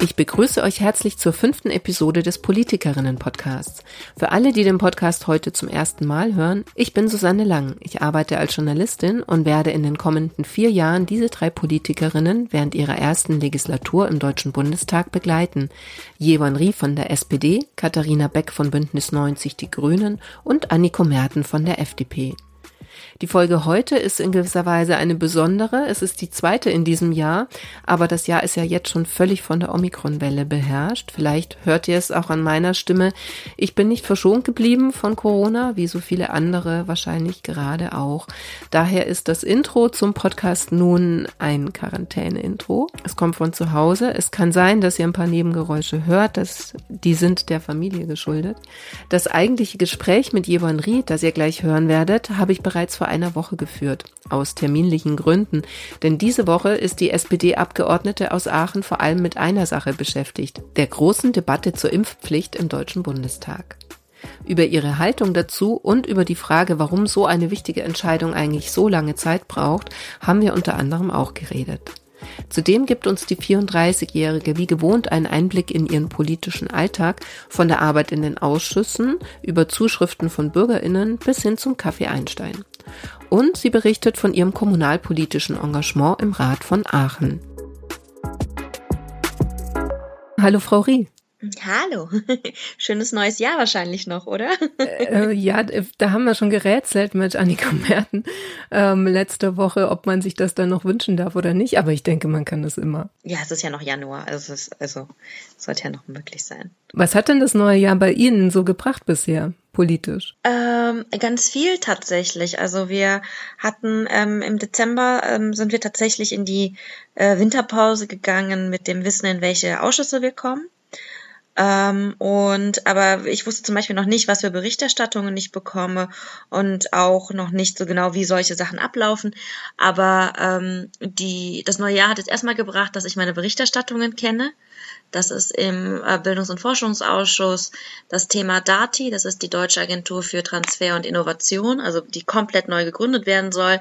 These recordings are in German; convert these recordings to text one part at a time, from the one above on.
Ich begrüße euch herzlich zur fünften Episode des Politikerinnen-Podcasts. Für alle, die den Podcast heute zum ersten Mal hören, ich bin Susanne Lang. Ich arbeite als Journalistin und werde in den kommenden vier Jahren diese drei Politikerinnen während ihrer ersten Legislatur im Deutschen Bundestag begleiten. Jewan Rie von der SPD, Katharina Beck von Bündnis 90 Die Grünen und Anniko Merten von der FDP. Die Folge heute ist in gewisser Weise eine besondere. Es ist die zweite in diesem Jahr, aber das Jahr ist ja jetzt schon völlig von der Omikron-Welle beherrscht. Vielleicht hört ihr es auch an meiner Stimme. Ich bin nicht verschont geblieben von Corona, wie so viele andere wahrscheinlich gerade auch. Daher ist das Intro zum Podcast nun ein Quarantäne-Intro. Es kommt von zu Hause. Es kann sein, dass ihr ein paar Nebengeräusche hört. Das, die sind der Familie geschuldet. Das eigentliche Gespräch mit Jevon Ried, das ihr gleich hören werdet, habe ich bereits vor einer Woche geführt, aus terminlichen Gründen. Denn diese Woche ist die SPD-Abgeordnete aus Aachen vor allem mit einer Sache beschäftigt, der großen Debatte zur Impfpflicht im Deutschen Bundestag. Über ihre Haltung dazu und über die Frage, warum so eine wichtige Entscheidung eigentlich so lange Zeit braucht, haben wir unter anderem auch geredet. Zudem gibt uns die 34-Jährige wie gewohnt einen Einblick in ihren politischen Alltag, von der Arbeit in den Ausschüssen über Zuschriften von Bürgerinnen bis hin zum Kaffee Einstein. Und sie berichtet von ihrem kommunalpolitischen Engagement im Rat von Aachen. Hallo Frau Rie. Hallo, schönes neues Jahr wahrscheinlich noch, oder? Äh, ja, da haben wir schon gerätselt mit Annika Merten ähm, letzte Woche, ob man sich das dann noch wünschen darf oder nicht. Aber ich denke, man kann das immer. Ja, es ist ja noch Januar, also es ist, also sollte ja noch möglich sein. Was hat denn das neue Jahr bei Ihnen so gebracht bisher? politisch? Ähm, ganz viel tatsächlich. Also wir hatten ähm, im Dezember ähm, sind wir tatsächlich in die äh, Winterpause gegangen mit dem Wissen, in welche Ausschüsse wir kommen. Ähm, und aber ich wusste zum Beispiel noch nicht, was für Berichterstattungen ich bekomme und auch noch nicht so genau, wie solche Sachen ablaufen. Aber ähm, die, das neue Jahr hat jetzt erstmal gebracht, dass ich meine Berichterstattungen kenne das ist im äh, Bildungs- und Forschungsausschuss das Thema DATI, das ist die Deutsche Agentur für Transfer und Innovation, also die komplett neu gegründet werden soll,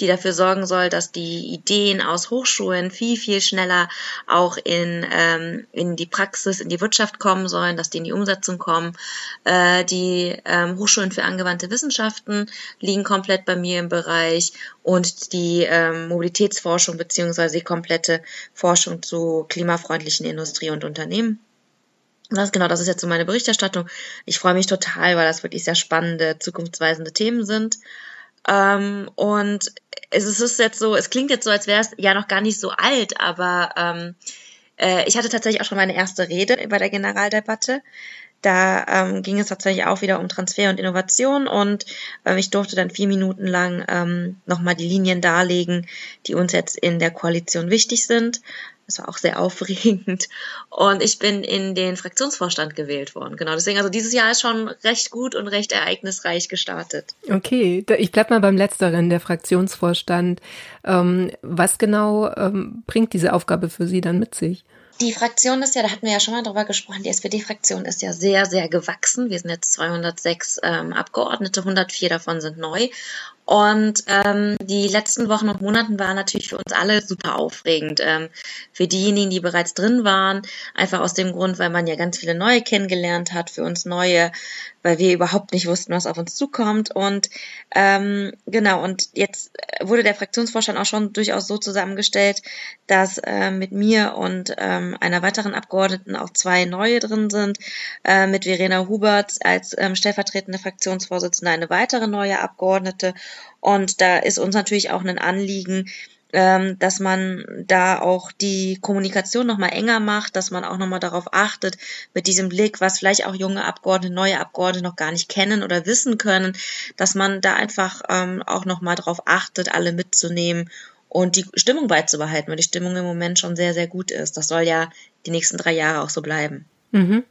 die dafür sorgen soll, dass die Ideen aus Hochschulen viel, viel schneller auch in, ähm, in die Praxis, in die Wirtschaft kommen sollen, dass die in die Umsetzung kommen. Äh, die ähm, Hochschulen für angewandte Wissenschaften liegen komplett bei mir im Bereich und die ähm, Mobilitätsforschung beziehungsweise die komplette Forschung zu klimafreundlichen Industrie und Unternehmen. Das, genau, das ist jetzt so meine Berichterstattung. Ich freue mich total, weil das wirklich sehr spannende, zukunftsweisende Themen sind. Ähm, und es ist jetzt so, es klingt jetzt so, als wäre es ja noch gar nicht so alt, aber ähm, äh, ich hatte tatsächlich auch schon meine erste Rede bei der Generaldebatte. Da ähm, ging es tatsächlich auch wieder um Transfer und Innovation und ähm, ich durfte dann vier Minuten lang ähm, nochmal die Linien darlegen, die uns jetzt in der Koalition wichtig sind. Das war auch sehr aufregend. Und ich bin in den Fraktionsvorstand gewählt worden. Genau, deswegen, also dieses Jahr ist schon recht gut und recht ereignisreich gestartet. Okay, ich bleib mal beim Letzteren, der Fraktionsvorstand. Ähm, was genau ähm, bringt diese Aufgabe für Sie dann mit sich? Die Fraktion ist ja, da hatten wir ja schon mal drüber gesprochen, die SPD-Fraktion ist ja sehr, sehr gewachsen. Wir sind jetzt 206 ähm, Abgeordnete, 104 davon sind neu. Und ähm, die letzten Wochen und Monaten waren natürlich für uns alle super aufregend. Ähm, für diejenigen, die bereits drin waren, einfach aus dem Grund, weil man ja ganz viele neue kennengelernt hat, für uns neue, weil wir überhaupt nicht wussten, was auf uns zukommt. Und ähm, genau, und jetzt wurde der Fraktionsvorstand auch schon durchaus so zusammengestellt, dass äh, mit mir und ähm, einer weiteren Abgeordneten auch zwei neue drin sind, äh, mit Verena Hubert als ähm, stellvertretende Fraktionsvorsitzende eine weitere neue Abgeordnete und da ist uns natürlich auch ein Anliegen, ähm, dass man da auch die Kommunikation nochmal enger macht, dass man auch nochmal darauf achtet, mit diesem Blick, was vielleicht auch junge Abgeordnete, neue Abgeordnete noch gar nicht kennen oder wissen können, dass man da einfach ähm, auch nochmal darauf achtet, alle mitzunehmen und die Stimmung beizubehalten, weil die Stimmung im Moment schon sehr, sehr gut ist. Das soll ja die nächsten drei Jahre auch so bleiben. Mhm.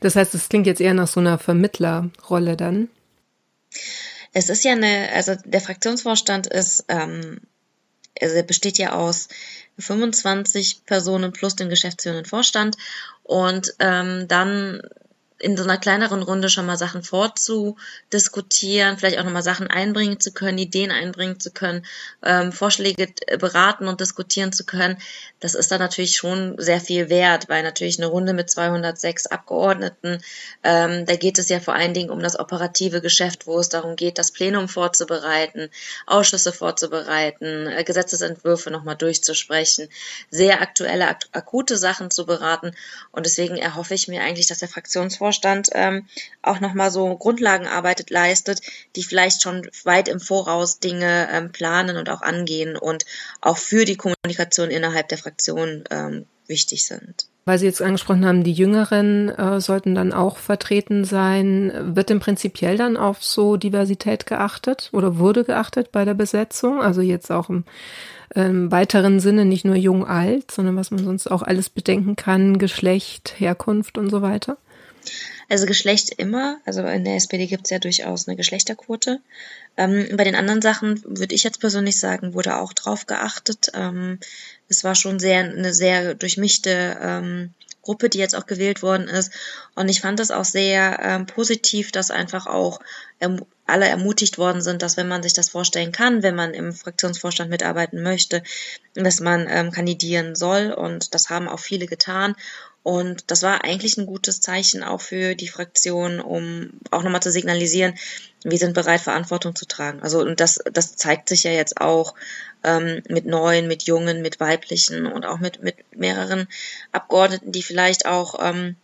Das heißt, es klingt jetzt eher nach so einer Vermittlerrolle dann. Es ist ja eine, also der Fraktionsvorstand ist, ähm, also besteht ja aus 25 Personen plus dem geschäftsführenden Vorstand. Und ähm, dann in so einer kleineren Runde schon mal Sachen vorzudiskutieren, vielleicht auch nochmal Sachen einbringen zu können, Ideen einbringen zu können, ähm, Vorschläge beraten und diskutieren zu können, das ist dann natürlich schon sehr viel wert, weil natürlich eine Runde mit 206 Abgeordneten, ähm, da geht es ja vor allen Dingen um das operative Geschäft, wo es darum geht, das Plenum vorzubereiten, Ausschüsse vorzubereiten, äh, Gesetzesentwürfe nochmal durchzusprechen, sehr aktuelle, ak akute Sachen zu beraten. Und deswegen erhoffe ich mir eigentlich, dass der Fraktionsvorstand ähm, auch nochmal so Grundlagenarbeit leistet, die vielleicht schon weit im Voraus Dinge ähm, planen und auch angehen und auch für die Kommunikation innerhalb der Fraktion ähm, wichtig sind. Weil Sie jetzt angesprochen haben, die Jüngeren äh, sollten dann auch vertreten sein. Wird denn prinzipiell dann auf so Diversität geachtet oder wurde geachtet bei der Besetzung? Also jetzt auch im ähm, weiteren Sinne, nicht nur jung, alt, sondern was man sonst auch alles bedenken kann, Geschlecht, Herkunft und so weiter? Also Geschlecht immer. Also in der SPD gibt es ja durchaus eine Geschlechterquote. Ähm, bei den anderen Sachen würde ich jetzt persönlich sagen, wurde auch drauf geachtet. Ähm, es war schon sehr eine sehr durchmischte ähm, Gruppe, die jetzt auch gewählt worden ist. Und ich fand es auch sehr ähm, positiv, dass einfach auch ähm, alle ermutigt worden sind, dass wenn man sich das vorstellen kann, wenn man im Fraktionsvorstand mitarbeiten möchte, dass man ähm, kandidieren soll. Und das haben auch viele getan. Und das war eigentlich ein gutes Zeichen auch für die Fraktion, um auch nochmal zu signalisieren, wir sind bereit, Verantwortung zu tragen. Also und das, das zeigt sich ja jetzt auch ähm, mit neuen, mit jungen, mit weiblichen und auch mit, mit mehreren Abgeordneten, die vielleicht auch ähm,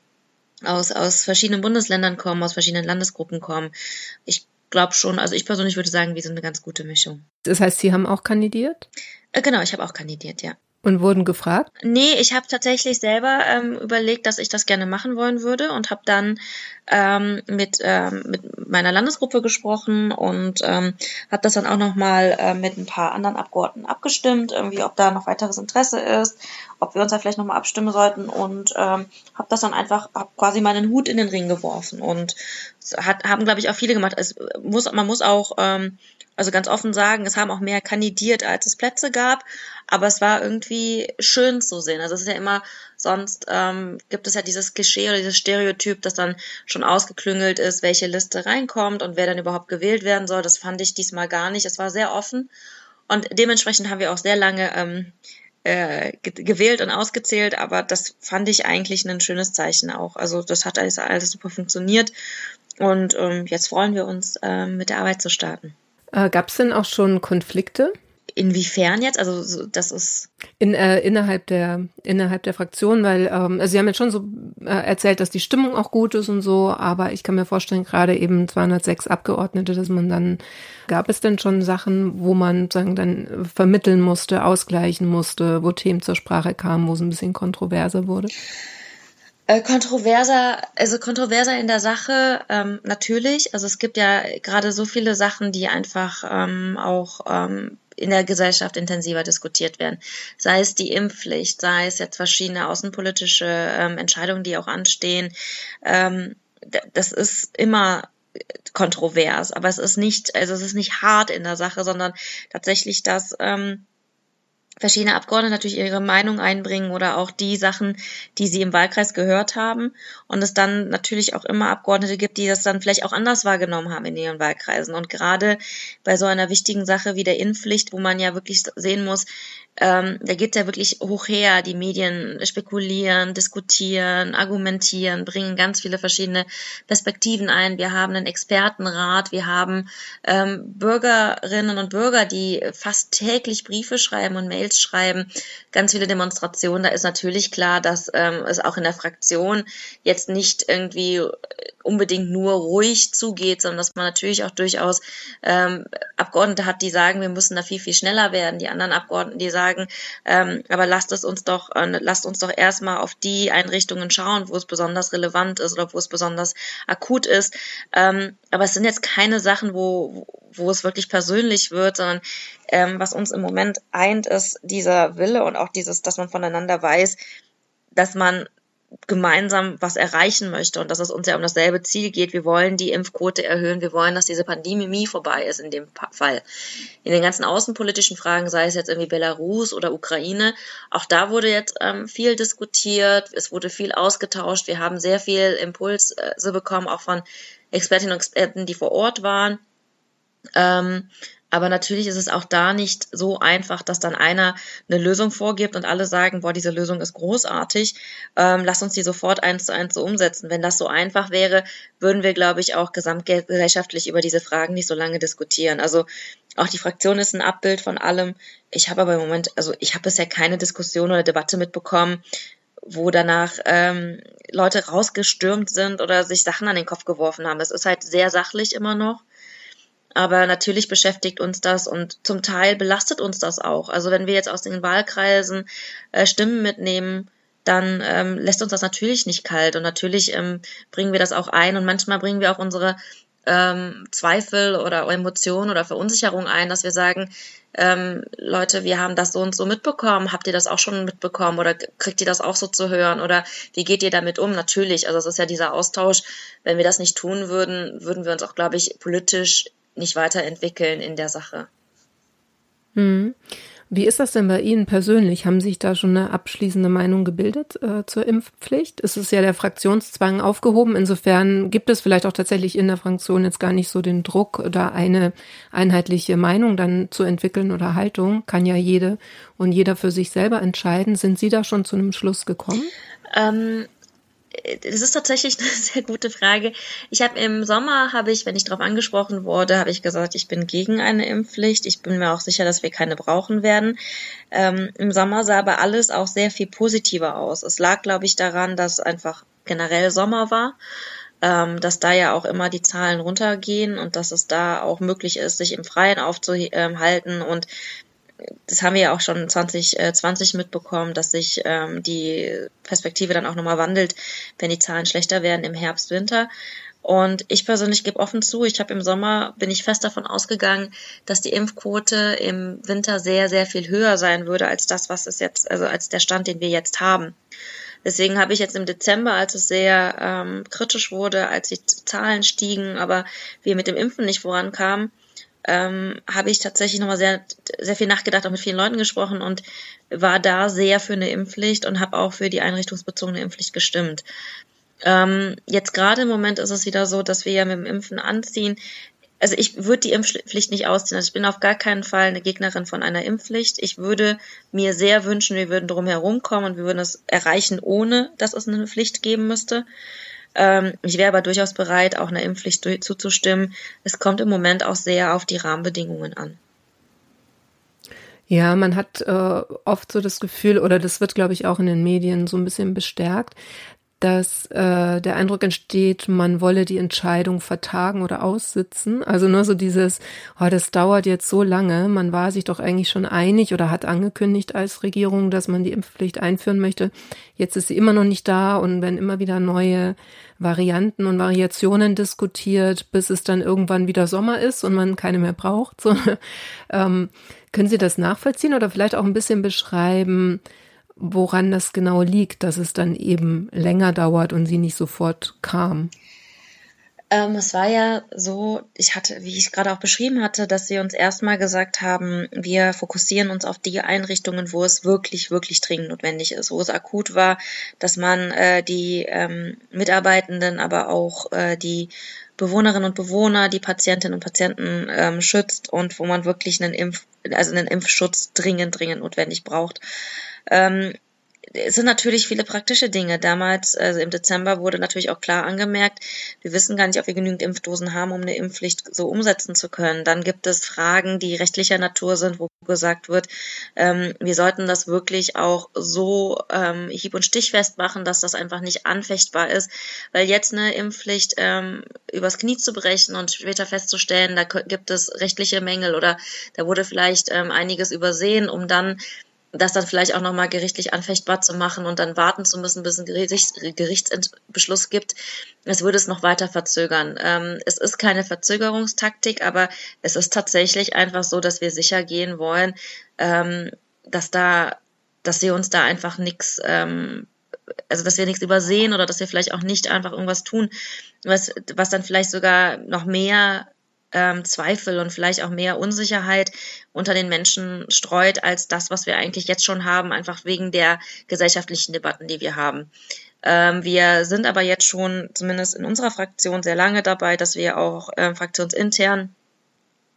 aus, aus verschiedenen Bundesländern kommen, aus verschiedenen Landesgruppen kommen. Ich glaube schon, also ich persönlich würde sagen, wir sind eine ganz gute Mischung. Das heißt, Sie haben auch kandidiert? Äh, genau, ich habe auch kandidiert, ja. Und wurden gefragt? Nee, ich habe tatsächlich selber ähm, überlegt, dass ich das gerne machen wollen würde und habe dann ähm, mit, ähm, mit meiner Landesgruppe gesprochen und ähm, habe das dann auch nochmal äh, mit ein paar anderen Abgeordneten abgestimmt, irgendwie, ob da noch weiteres Interesse ist, ob wir uns da vielleicht nochmal abstimmen sollten und ähm, habe das dann einfach, hab quasi meinen Hut in den Ring geworfen und hat, haben, glaube ich, auch viele gemacht. Es muss, man muss auch ähm, also ganz offen sagen, es haben auch mehr kandidiert, als es Plätze gab, aber es war irgendwie schön zu sehen. Also es ist ja immer, sonst ähm, gibt es ja dieses Klischee oder dieses Stereotyp, das dann schon ausgeklüngelt ist, welche Liste reinkommt und wer dann überhaupt gewählt werden soll. Das fand ich diesmal gar nicht. Es war sehr offen und dementsprechend haben wir auch sehr lange ähm, äh, gewählt und ausgezählt, aber das fand ich eigentlich ein schönes Zeichen auch. Also das hat alles, alles super funktioniert und ähm, jetzt freuen wir uns, ähm, mit der Arbeit zu starten. Äh, Gab es denn auch schon Konflikte? Inwiefern jetzt? Also das ist in äh, innerhalb der innerhalb der Fraktion, weil ähm, also Sie haben jetzt schon so äh, erzählt, dass die Stimmung auch gut ist und so, aber ich kann mir vorstellen, gerade eben 206 Abgeordnete, dass man dann gab es denn schon Sachen, wo man sagen dann vermitteln musste, ausgleichen musste, wo Themen zur Sprache kamen, wo es ein bisschen kontroverser wurde. Äh, kontroverser, also kontroverser in der Sache ähm, natürlich. Also es gibt ja gerade so viele Sachen, die einfach ähm, auch ähm, in der Gesellschaft intensiver diskutiert werden. Sei es die Impfpflicht, sei es jetzt verschiedene außenpolitische ähm, Entscheidungen, die auch anstehen. Ähm, das ist immer kontrovers, aber es ist nicht, also es ist nicht hart in der Sache, sondern tatsächlich, dass ähm, verschiedene Abgeordnete natürlich ihre Meinung einbringen oder auch die Sachen, die sie im Wahlkreis gehört haben. Und es dann natürlich auch immer Abgeordnete gibt, die das dann vielleicht auch anders wahrgenommen haben in ihren Wahlkreisen. Und gerade bei so einer wichtigen Sache wie der Impfpflicht, wo man ja wirklich sehen muss, ähm, da geht's ja wirklich hoch her. Die Medien spekulieren, diskutieren, argumentieren, bringen ganz viele verschiedene Perspektiven ein. Wir haben einen Expertenrat, wir haben ähm, Bürgerinnen und Bürger, die fast täglich Briefe schreiben und Mails schreiben, ganz viele Demonstrationen. Da ist natürlich klar, dass ähm, es auch in der Fraktion jetzt nicht irgendwie unbedingt nur ruhig zugeht, sondern dass man natürlich auch durchaus ähm, Abgeordnete hat, die sagen, wir müssen da viel, viel schneller werden. Die anderen Abgeordneten, die sagen, ähm, aber lasst es uns doch, äh, lasst uns doch erstmal auf die Einrichtungen schauen, wo es besonders relevant ist oder wo es besonders akut ist. Ähm, aber es sind jetzt keine Sachen, wo, wo es wirklich persönlich wird, sondern ähm, was uns im Moment eint, ist dieser Wille und auch dieses, dass man voneinander weiß, dass man gemeinsam was erreichen möchte und dass es uns ja um dasselbe Ziel geht. Wir wollen die Impfquote erhöhen. Wir wollen, dass diese Pandemie vorbei ist in dem Fall. In den ganzen außenpolitischen Fragen, sei es jetzt irgendwie Belarus oder Ukraine, auch da wurde jetzt ähm, viel diskutiert. Es wurde viel ausgetauscht. Wir haben sehr viel Impulse bekommen, auch von Expertinnen und Experten, die vor Ort waren. Ähm, aber natürlich ist es auch da nicht so einfach, dass dann einer eine Lösung vorgibt und alle sagen, boah, diese Lösung ist großartig, ähm, lass uns die sofort eins zu eins so umsetzen. Wenn das so einfach wäre, würden wir, glaube ich, auch gesamtgesellschaftlich über diese Fragen nicht so lange diskutieren. Also auch die Fraktion ist ein Abbild von allem. Ich habe aber im Moment, also ich habe bisher keine Diskussion oder Debatte mitbekommen, wo danach ähm, Leute rausgestürmt sind oder sich Sachen an den Kopf geworfen haben. Es ist halt sehr sachlich immer noch. Aber natürlich beschäftigt uns das und zum Teil belastet uns das auch. Also wenn wir jetzt aus den Wahlkreisen äh, Stimmen mitnehmen, dann ähm, lässt uns das natürlich nicht kalt. Und natürlich ähm, bringen wir das auch ein. Und manchmal bringen wir auch unsere ähm, Zweifel oder Emotionen oder Verunsicherung ein, dass wir sagen, ähm, Leute, wir haben das so und so mitbekommen, habt ihr das auch schon mitbekommen? Oder kriegt ihr das auch so zu hören? Oder wie geht ihr damit um? Natürlich, also es ist ja dieser Austausch, wenn wir das nicht tun würden, würden wir uns auch, glaube ich, politisch nicht weiterentwickeln in der Sache. Hm. Wie ist das denn bei Ihnen persönlich? Haben sich da schon eine abschließende Meinung gebildet äh, zur Impfpflicht? Ist es ja der Fraktionszwang aufgehoben? Insofern gibt es vielleicht auch tatsächlich in der Fraktion jetzt gar nicht so den Druck oder eine einheitliche Meinung dann zu entwickeln oder Haltung. Kann ja jede und jeder für sich selber entscheiden. Sind Sie da schon zu einem Schluss gekommen? Ähm, das ist tatsächlich eine sehr gute Frage. Ich habe im Sommer, habe ich, wenn ich darauf angesprochen wurde, habe ich gesagt, ich bin gegen eine Impfpflicht. Ich bin mir auch sicher, dass wir keine brauchen werden. Ähm, Im Sommer sah aber alles auch sehr viel positiver aus. Es lag, glaube ich, daran, dass einfach generell Sommer war, ähm, dass da ja auch immer die Zahlen runtergehen und dass es da auch möglich ist, sich im Freien aufzuhalten und das haben wir ja auch schon 2020 äh, mitbekommen, dass sich ähm, die Perspektive dann auch nochmal wandelt, wenn die Zahlen schlechter werden im Herbst, Winter. Und ich persönlich gebe offen zu, ich habe im Sommer, bin ich fest davon ausgegangen, dass die Impfquote im Winter sehr, sehr viel höher sein würde als das, was es jetzt, also als der Stand, den wir jetzt haben. Deswegen habe ich jetzt im Dezember, als es sehr ähm, kritisch wurde, als die Zahlen stiegen, aber wir mit dem Impfen nicht vorankamen, ähm, habe ich tatsächlich nochmal sehr, sehr viel nachgedacht, auch mit vielen Leuten gesprochen und war da sehr für eine Impfpflicht und habe auch für die einrichtungsbezogene Impfpflicht gestimmt. Ähm, jetzt gerade im Moment ist es wieder so, dass wir ja mit dem Impfen anziehen. Also ich würde die Impfpflicht nicht ausziehen. Also ich bin auf gar keinen Fall eine Gegnerin von einer Impfpflicht. Ich würde mir sehr wünschen, wir würden drum herum kommen und wir würden es erreichen, ohne dass es eine Pflicht geben müsste. Ähm, ich wäre aber durchaus bereit, auch einer Impfpflicht zuzustimmen. Es kommt im Moment auch sehr auf die Rahmenbedingungen an. Ja, man hat äh, oft so das Gefühl, oder das wird, glaube ich, auch in den Medien so ein bisschen bestärkt, dass äh, der Eindruck entsteht, man wolle die Entscheidung vertagen oder aussitzen. Also nur so dieses, oh, das dauert jetzt so lange. Man war sich doch eigentlich schon einig oder hat angekündigt als Regierung, dass man die Impfpflicht einführen möchte. Jetzt ist sie immer noch nicht da und wenn immer wieder neue Varianten und Variationen diskutiert, bis es dann irgendwann wieder Sommer ist und man keine mehr braucht. So, ähm, können Sie das nachvollziehen oder vielleicht auch ein bisschen beschreiben, woran das genau liegt, dass es dann eben länger dauert und sie nicht sofort kam. Ähm, es war ja so, ich hatte, wie ich gerade auch beschrieben hatte, dass sie uns erstmal gesagt haben, wir fokussieren uns auf die Einrichtungen, wo es wirklich, wirklich dringend notwendig ist, wo es akut war, dass man äh, die ähm, Mitarbeitenden, aber auch äh, die Bewohnerinnen und Bewohner, die Patientinnen und Patienten ähm, schützt und wo man wirklich einen Impf, also einen Impfschutz dringend, dringend notwendig braucht. Ähm, es sind natürlich viele praktische Dinge. Damals, also im Dezember, wurde natürlich auch klar angemerkt, wir wissen gar nicht, ob wir genügend Impfdosen haben, um eine Impfpflicht so umsetzen zu können. Dann gibt es Fragen, die rechtlicher Natur sind, wo gesagt wird, ähm, wir sollten das wirklich auch so ähm, hieb- und stichfest machen, dass das einfach nicht anfechtbar ist. Weil jetzt eine Impfpflicht ähm, übers Knie zu brechen und später festzustellen, da gibt es rechtliche Mängel oder da wurde vielleicht ähm, einiges übersehen, um dann das dann vielleicht auch nochmal gerichtlich anfechtbar zu machen und dann warten zu müssen, bis ein Gerichts Gerichtsbeschluss gibt, es würde es noch weiter verzögern. Ähm, es ist keine Verzögerungstaktik, aber es ist tatsächlich einfach so, dass wir sicher gehen wollen, ähm, dass da, dass sie uns da einfach nichts ähm, also dass wir nichts übersehen oder dass wir vielleicht auch nicht einfach irgendwas tun, was, was dann vielleicht sogar noch mehr ähm, Zweifel und vielleicht auch mehr Unsicherheit unter den Menschen streut, als das, was wir eigentlich jetzt schon haben, einfach wegen der gesellschaftlichen Debatten, die wir haben. Ähm, wir sind aber jetzt schon, zumindest in unserer Fraktion, sehr lange dabei, dass wir auch äh, fraktionsintern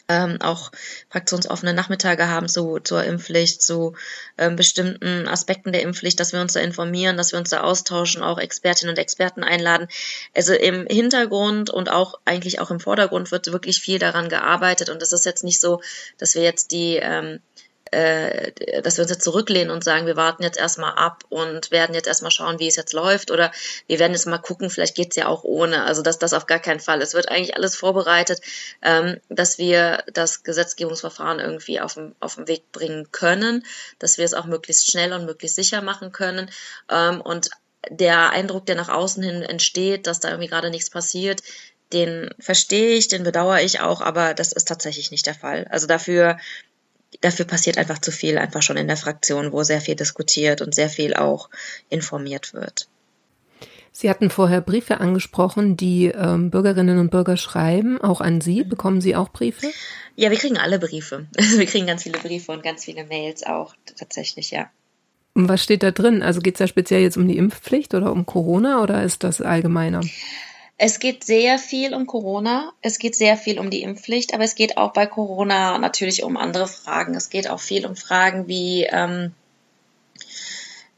ähm, auch fraktionsoffene Nachmittage haben zu, zur Impfpflicht, zu ähm, bestimmten Aspekten der Impfpflicht, dass wir uns da informieren, dass wir uns da austauschen, auch Expertinnen und Experten einladen. Also im Hintergrund und auch eigentlich auch im Vordergrund wird wirklich viel daran gearbeitet und es ist jetzt nicht so, dass wir jetzt die ähm, äh, dass wir uns jetzt zurücklehnen und sagen, wir warten jetzt erstmal ab und werden jetzt erstmal schauen, wie es jetzt läuft oder wir werden jetzt mal gucken, vielleicht geht's ja auch ohne. Also dass das auf gar keinen Fall. Es wird eigentlich alles vorbereitet, ähm, dass wir das Gesetzgebungsverfahren irgendwie auf den, auf den Weg bringen können, dass wir es auch möglichst schnell und möglichst sicher machen können. Ähm, und der Eindruck, der nach außen hin entsteht, dass da irgendwie gerade nichts passiert, den verstehe ich, den bedauere ich auch, aber das ist tatsächlich nicht der Fall. Also dafür dafür passiert einfach zu viel, einfach schon in der Fraktion, wo sehr viel diskutiert und sehr viel auch informiert wird. Sie hatten vorher Briefe angesprochen, die ähm, Bürgerinnen und Bürger schreiben, auch an Sie. Mhm. Bekommen Sie auch Briefe? Ja, wir kriegen alle Briefe. wir kriegen ganz viele Briefe und ganz viele Mails auch tatsächlich, ja. Und was steht da drin? Also geht es da speziell jetzt um die Impfpflicht oder um Corona oder ist das allgemeiner? Es geht sehr viel um Corona, es geht sehr viel um die Impfpflicht, aber es geht auch bei Corona natürlich um andere Fragen. Es geht auch viel um Fragen wie, ähm,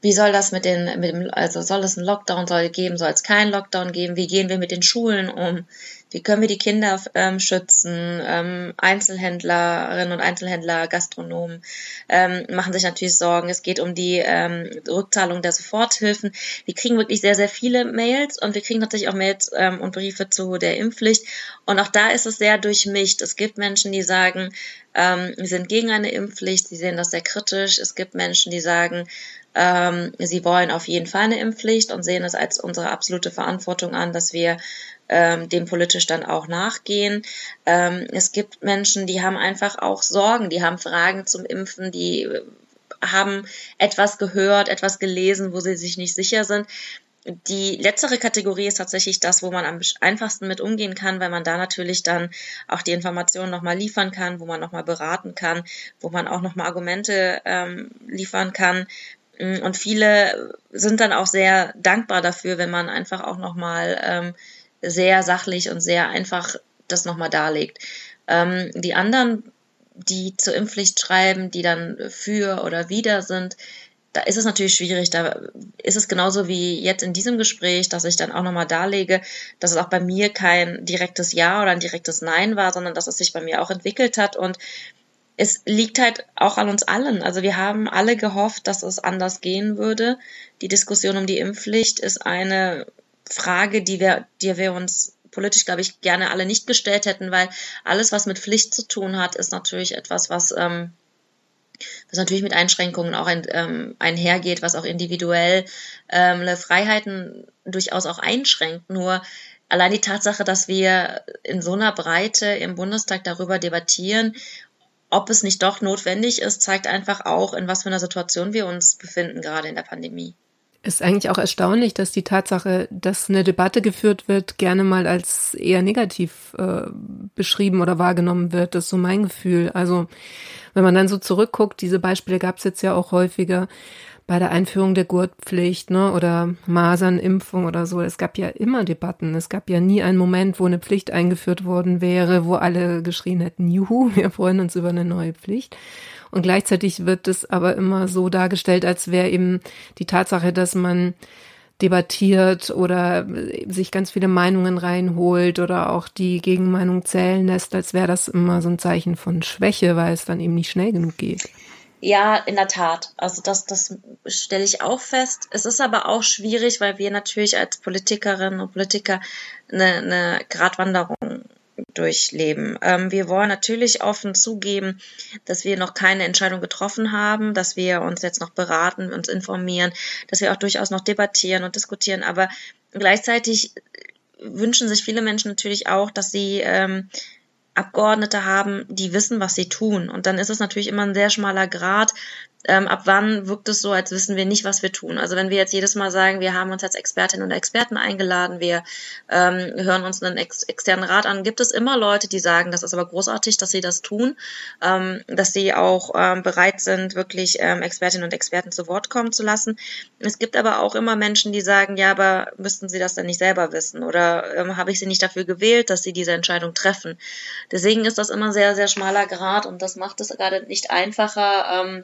wie soll das mit den, mit dem, also soll es einen Lockdown soll geben, soll es keinen Lockdown geben, wie gehen wir mit den Schulen um? Wie können wir die Kinder ähm, schützen? Ähm, Einzelhändlerinnen und Einzelhändler, Gastronomen ähm, machen sich natürlich Sorgen. Es geht um die ähm, Rückzahlung der Soforthilfen. Wir kriegen wirklich sehr, sehr viele Mails und wir kriegen natürlich auch Mails ähm, und Briefe zu der Impfpflicht. Und auch da ist es sehr durchmischt. Es gibt Menschen, die sagen, ähm, wir sind gegen eine Impfpflicht, sie sehen das sehr kritisch. Es gibt Menschen, die sagen, ähm, sie wollen auf jeden Fall eine Impfpflicht und sehen es als unsere absolute Verantwortung an, dass wir ähm, dem politisch dann auch nachgehen. Ähm, es gibt Menschen, die haben einfach auch Sorgen, die haben Fragen zum Impfen, die äh, haben etwas gehört, etwas gelesen, wo sie sich nicht sicher sind. Die letztere Kategorie ist tatsächlich das, wo man am einfachsten mit umgehen kann, weil man da natürlich dann auch die Informationen nochmal liefern kann, wo man nochmal beraten kann, wo man auch nochmal Argumente ähm, liefern kann. Und viele sind dann auch sehr dankbar dafür, wenn man einfach auch nochmal ähm, sehr sachlich und sehr einfach das nochmal darlegt. Ähm, die anderen, die zur Impfpflicht schreiben, die dann für oder wider sind, da ist es natürlich schwierig. Da ist es genauso wie jetzt in diesem Gespräch, dass ich dann auch nochmal darlege, dass es auch bei mir kein direktes Ja oder ein direktes Nein war, sondern dass es sich bei mir auch entwickelt hat und es liegt halt auch an uns allen. Also wir haben alle gehofft, dass es anders gehen würde. Die Diskussion um die Impfpflicht ist eine Frage, die wir, die wir uns politisch, glaube ich, gerne alle nicht gestellt hätten, weil alles, was mit Pflicht zu tun hat, ist natürlich etwas, was, ähm, was natürlich mit Einschränkungen auch ein, ähm, einhergeht, was auch individuell ähm, Freiheiten durchaus auch einschränkt. Nur allein die Tatsache, dass wir in so einer Breite im Bundestag darüber debattieren, ob es nicht doch notwendig ist, zeigt einfach auch, in was für einer Situation wir uns befinden, gerade in der Pandemie. Ist eigentlich auch erstaunlich, dass die Tatsache, dass eine Debatte geführt wird, gerne mal als eher negativ äh, beschrieben oder wahrgenommen wird. Das ist so mein Gefühl. Also wenn man dann so zurückguckt, diese Beispiele gab es jetzt ja auch häufiger bei der Einführung der Gurtpflicht ne, oder Masernimpfung oder so. Es gab ja immer Debatten. Es gab ja nie einen Moment, wo eine Pflicht eingeführt worden wäre, wo alle geschrien hätten, juhu, wir freuen uns über eine neue Pflicht. Und gleichzeitig wird es aber immer so dargestellt, als wäre eben die Tatsache, dass man debattiert oder sich ganz viele Meinungen reinholt oder auch die Gegenmeinung zählen lässt, als wäre das immer so ein Zeichen von Schwäche, weil es dann eben nicht schnell genug geht. Ja, in der Tat. Also das, das stelle ich auch fest. Es ist aber auch schwierig, weil wir natürlich als Politikerinnen und Politiker eine, eine Gratwanderung durchleben. Ähm, wir wollen natürlich offen zugeben, dass wir noch keine Entscheidung getroffen haben, dass wir uns jetzt noch beraten, uns informieren, dass wir auch durchaus noch debattieren und diskutieren. Aber gleichzeitig wünschen sich viele Menschen natürlich auch, dass sie ähm, Abgeordnete haben, die wissen, was sie tun. Und dann ist es natürlich immer ein sehr schmaler Grad, ähm, ab wann wirkt es so, als wissen wir nicht, was wir tun. Also wenn wir jetzt jedes Mal sagen, wir haben uns als Expertinnen und Experten eingeladen, wir ähm, hören uns einen ex externen Rat an, gibt es immer Leute, die sagen, das ist aber großartig, dass sie das tun, ähm, dass sie auch ähm, bereit sind, wirklich ähm, Expertinnen und Experten zu Wort kommen zu lassen. Es gibt aber auch immer Menschen, die sagen, ja, aber müssten sie das denn nicht selber wissen oder ähm, habe ich sie nicht dafür gewählt, dass sie diese Entscheidung treffen. Deswegen ist das immer sehr, sehr schmaler Grad und das macht es gerade nicht einfacher, ähm,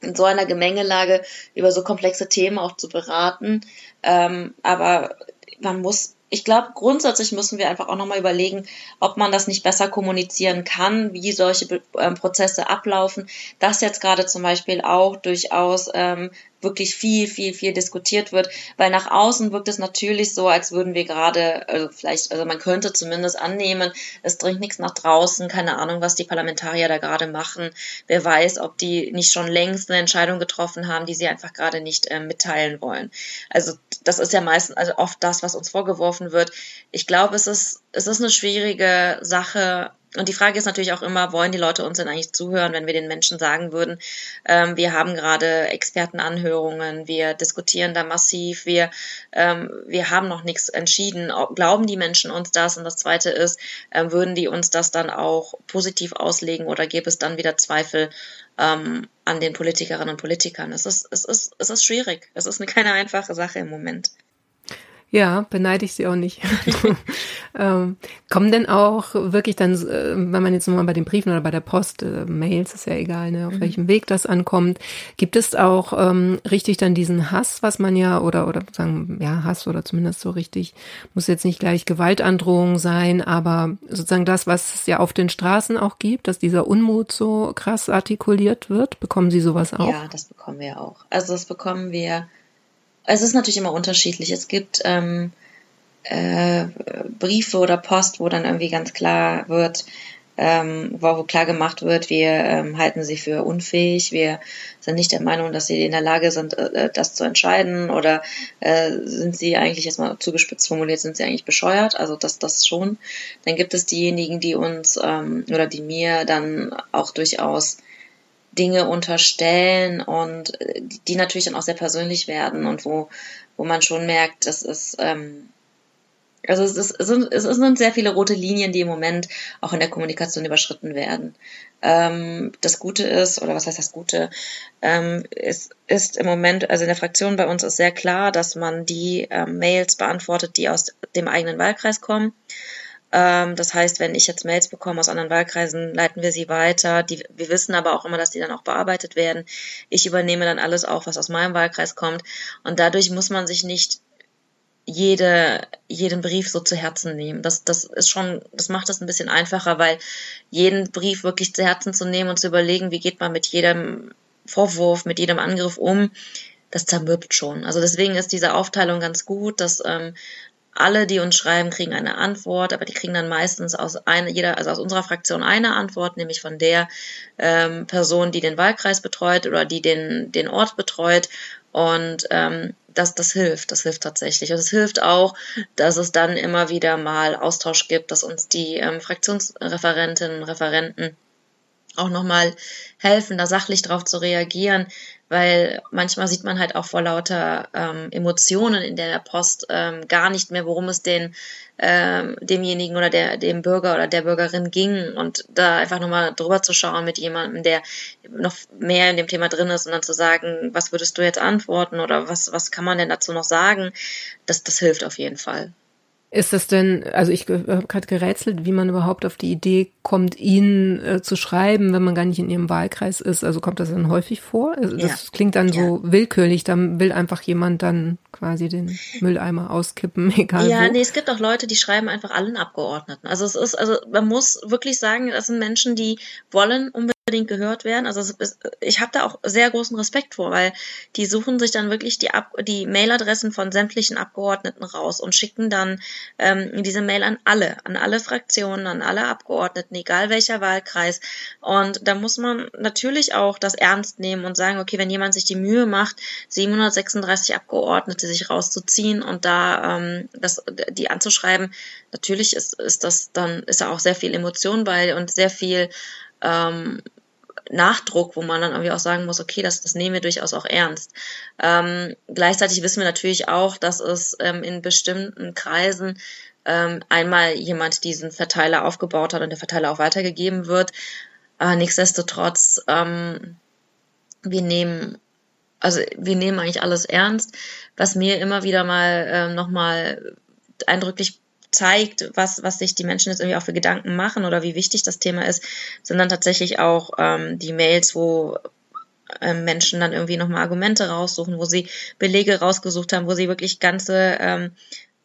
in so einer Gemengelage über so komplexe Themen auch zu beraten. Ähm, aber man muss ich glaube, grundsätzlich müssen wir einfach auch nochmal überlegen, ob man das nicht besser kommunizieren kann, wie solche ähm, Prozesse ablaufen. Das jetzt gerade zum Beispiel auch durchaus ähm, wirklich viel, viel, viel diskutiert wird, weil nach außen wirkt es natürlich so, als würden wir gerade, also vielleicht, also man könnte zumindest annehmen, es dringt nichts nach draußen, keine Ahnung, was die Parlamentarier da gerade machen. Wer weiß, ob die nicht schon längst eine Entscheidung getroffen haben, die sie einfach gerade nicht äh, mitteilen wollen. Also das ist ja meistens, also oft das, was uns vorgeworfen wird. Ich glaube, es ist, es ist eine schwierige Sache, und die Frage ist natürlich auch immer, wollen die Leute uns denn eigentlich zuhören, wenn wir den Menschen sagen würden, ähm, wir haben gerade Expertenanhörungen, wir diskutieren da massiv, wir, ähm, wir haben noch nichts entschieden. Glauben die Menschen uns das? Und das Zweite ist, ähm, würden die uns das dann auch positiv auslegen oder gäbe es dann wieder Zweifel ähm, an den Politikerinnen und Politikern? Es ist, es, ist, es ist schwierig. Es ist eine keine einfache Sache im Moment. Ja, beneide ich sie auch nicht. ähm, kommen denn auch wirklich dann, äh, wenn man jetzt nochmal bei den Briefen oder bei der Post, äh, Mails ist ja egal, ne, auf mhm. welchem Weg das ankommt, gibt es auch ähm, richtig dann diesen Hass, was man ja, oder, oder sagen, ja, Hass oder zumindest so richtig, muss jetzt nicht gleich Gewaltandrohung sein, aber sozusagen das, was es ja auf den Straßen auch gibt, dass dieser Unmut so krass artikuliert wird, bekommen Sie sowas auch? Ja, das bekommen wir auch. Also das bekommen wir es ist natürlich immer unterschiedlich. Es gibt ähm, äh, Briefe oder Post, wo dann irgendwie ganz klar wird, ähm, wo klar gemacht wird, wir ähm, halten sie für unfähig, wir sind nicht der Meinung, dass sie in der Lage sind, äh, das zu entscheiden oder äh, sind sie eigentlich, jetzt mal zugespitzt formuliert, sind sie eigentlich bescheuert, also das, das schon. Dann gibt es diejenigen, die uns ähm, oder die mir dann auch durchaus Dinge unterstellen und äh, die natürlich dann auch sehr persönlich werden und wo, wo man schon merkt, das ist, ähm, also es, ist, es, sind, es sind sehr viele rote Linien, die im Moment auch in der Kommunikation überschritten werden. Ähm, das Gute ist, oder was heißt das Gute, ähm, es ist im Moment, also in der Fraktion bei uns ist sehr klar, dass man die ähm, Mails beantwortet, die aus dem eigenen Wahlkreis kommen. Ähm, das heißt, wenn ich jetzt Mails bekomme aus anderen Wahlkreisen, leiten wir sie weiter. Die, wir wissen aber auch immer, dass die dann auch bearbeitet werden. Ich übernehme dann alles auch, was aus meinem Wahlkreis kommt. Und dadurch muss man sich nicht jede, jeden Brief so zu Herzen nehmen. Das, das ist schon, das macht es ein bisschen einfacher, weil jeden Brief wirklich zu Herzen zu nehmen und zu überlegen, wie geht man mit jedem Vorwurf, mit jedem Angriff um, das zermürbt schon. Also deswegen ist diese Aufteilung ganz gut, dass ähm, alle, die uns schreiben, kriegen eine Antwort, aber die kriegen dann meistens aus einer, jeder, also aus unserer Fraktion eine Antwort, nämlich von der ähm, Person, die den Wahlkreis betreut oder die den, den Ort betreut. Und ähm, das, das hilft, das hilft tatsächlich. Und es hilft auch, dass es dann immer wieder mal Austausch gibt, dass uns die ähm, Fraktionsreferentinnen und Referenten auch nochmal helfen, da sachlich drauf zu reagieren, weil manchmal sieht man halt auch vor lauter ähm, Emotionen in der Post ähm, gar nicht mehr, worum es den ähm, demjenigen oder der dem Bürger oder der Bürgerin ging und da einfach nochmal drüber zu schauen mit jemandem, der noch mehr in dem Thema drin ist und dann zu sagen, was würdest du jetzt antworten oder was was kann man denn dazu noch sagen, das das hilft auf jeden Fall. Ist das denn, also ich habe gerade gerätselt, wie man überhaupt auf die Idee kommt, Ihnen äh, zu schreiben, wenn man gar nicht in Ihrem Wahlkreis ist. Also kommt das dann häufig vor? Also das ja. klingt dann ja. so willkürlich, dann will einfach jemand dann quasi den Mülleimer auskippen, egal Ja, wo. nee, es gibt auch Leute, die schreiben einfach allen Abgeordneten. Also es ist, also man muss wirklich sagen, das sind Menschen, die wollen unbedingt unbedingt gehört werden. Also ist, ich habe da auch sehr großen Respekt vor, weil die suchen sich dann wirklich die, Ab die Mailadressen von sämtlichen Abgeordneten raus und schicken dann ähm, diese Mail an alle, an alle Fraktionen, an alle Abgeordneten, egal welcher Wahlkreis. Und da muss man natürlich auch das ernst nehmen und sagen, okay, wenn jemand sich die Mühe macht, 736 Abgeordnete sich rauszuziehen und da ähm, das, die anzuschreiben, natürlich ist, ist das dann ist da auch sehr viel Emotion bei und sehr viel ähm, Nachdruck, wo man dann irgendwie auch sagen muss, okay, das, das nehmen wir durchaus auch ernst. Ähm, gleichzeitig wissen wir natürlich auch, dass es ähm, in bestimmten Kreisen ähm, einmal jemand diesen Verteiler aufgebaut hat und der Verteiler auch weitergegeben wird. Äh, nichtsdestotrotz, ähm, wir nehmen, also wir nehmen eigentlich alles ernst. Was mir immer wieder mal ähm, nochmal eindrücklich zeigt, was, was sich die Menschen jetzt irgendwie auch für Gedanken machen oder wie wichtig das Thema ist, sind dann tatsächlich auch ähm, die Mails, wo ähm, Menschen dann irgendwie nochmal Argumente raussuchen, wo sie Belege rausgesucht haben, wo sie wirklich ganze ähm,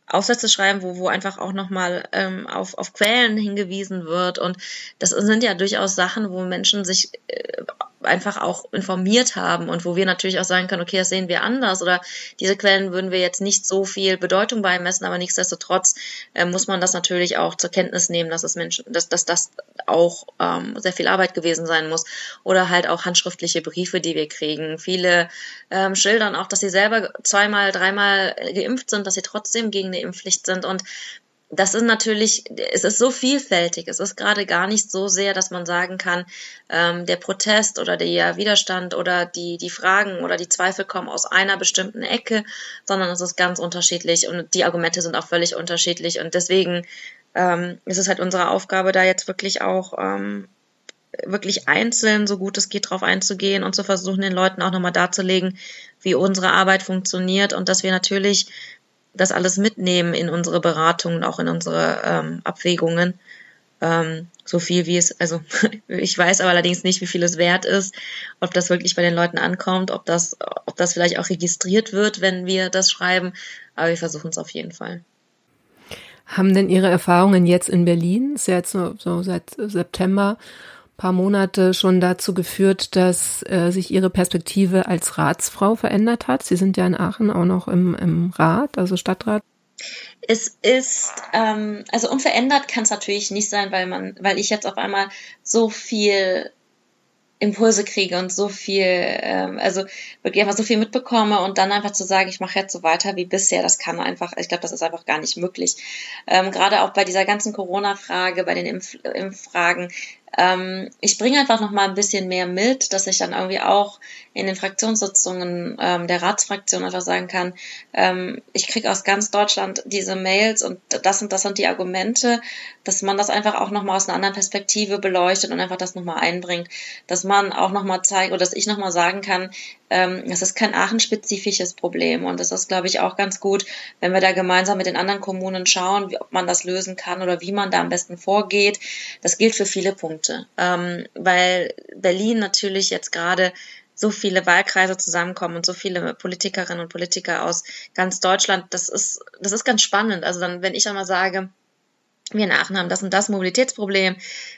Aufsätze schreiben, wo, wo einfach auch nochmal ähm, auf, auf Quellen hingewiesen wird. Und das sind ja durchaus Sachen, wo Menschen sich äh, einfach auch informiert haben und wo wir natürlich auch sagen können, okay, das sehen wir anders oder diese Quellen würden wir jetzt nicht so viel Bedeutung beimessen, aber nichtsdestotrotz äh, muss man das natürlich auch zur Kenntnis nehmen, dass es Menschen, dass, dass das auch ähm, sehr viel Arbeit gewesen sein muss oder halt auch handschriftliche Briefe, die wir kriegen. Viele ähm, schildern auch, dass sie selber zweimal, dreimal geimpft sind, dass sie trotzdem gegen eine Impfpflicht sind und das ist natürlich, es ist so vielfältig. Es ist gerade gar nicht so sehr, dass man sagen kann, ähm, der Protest oder der Widerstand oder die, die Fragen oder die Zweifel kommen aus einer bestimmten Ecke, sondern es ist ganz unterschiedlich und die Argumente sind auch völlig unterschiedlich. Und deswegen ähm, ist es halt unsere Aufgabe, da jetzt wirklich auch ähm, wirklich einzeln, so gut es geht, drauf einzugehen und zu versuchen, den Leuten auch nochmal darzulegen, wie unsere Arbeit funktioniert und dass wir natürlich das alles mitnehmen in unsere Beratungen, auch in unsere ähm, Abwägungen. Ähm, so viel wie es, also ich weiß aber allerdings nicht, wie viel es wert ist, ob das wirklich bei den Leuten ankommt, ob das, ob das vielleicht auch registriert wird, wenn wir das schreiben. Aber wir versuchen es auf jeden Fall. Haben denn Ihre Erfahrungen jetzt in Berlin, ist ja jetzt so, so seit September, paar Monate schon dazu geführt, dass äh, sich Ihre Perspektive als Ratsfrau verändert hat? Sie sind ja in Aachen auch noch im, im Rat, also Stadtrat. Es ist, ähm, also unverändert kann es natürlich nicht sein, weil man, weil ich jetzt auf einmal so viel Impulse kriege und so viel, ähm, also wirklich einfach so viel mitbekomme und dann einfach zu sagen, ich mache jetzt so weiter wie bisher, das kann einfach, ich glaube, das ist einfach gar nicht möglich. Ähm, Gerade auch bei dieser ganzen Corona-Frage, bei den Impf Impffragen, ähm, ich bringe einfach noch mal ein bisschen mehr mit, dass ich dann irgendwie auch in den Fraktionssitzungen ähm, der Ratsfraktion einfach sagen kann, ähm, ich kriege aus ganz Deutschland diese Mails und das und das sind die Argumente, dass man das einfach auch noch mal aus einer anderen Perspektive beleuchtet und einfach das noch mal einbringt, dass man auch noch mal zeigt oder dass ich noch mal sagen kann, ähm, es ist kein Aachen-spezifisches Problem. Und das ist, glaube ich, auch ganz gut, wenn wir da gemeinsam mit den anderen Kommunen schauen, wie, ob man das lösen kann oder wie man da am besten vorgeht. Das gilt für viele Punkte, ähm, weil Berlin natürlich jetzt gerade so viele Wahlkreise zusammenkommen und so viele Politikerinnen und Politiker aus ganz Deutschland, das ist, das ist ganz spannend. Also dann, wenn ich einmal sage, wir in Aachen haben das und das Mobilitätsproblem,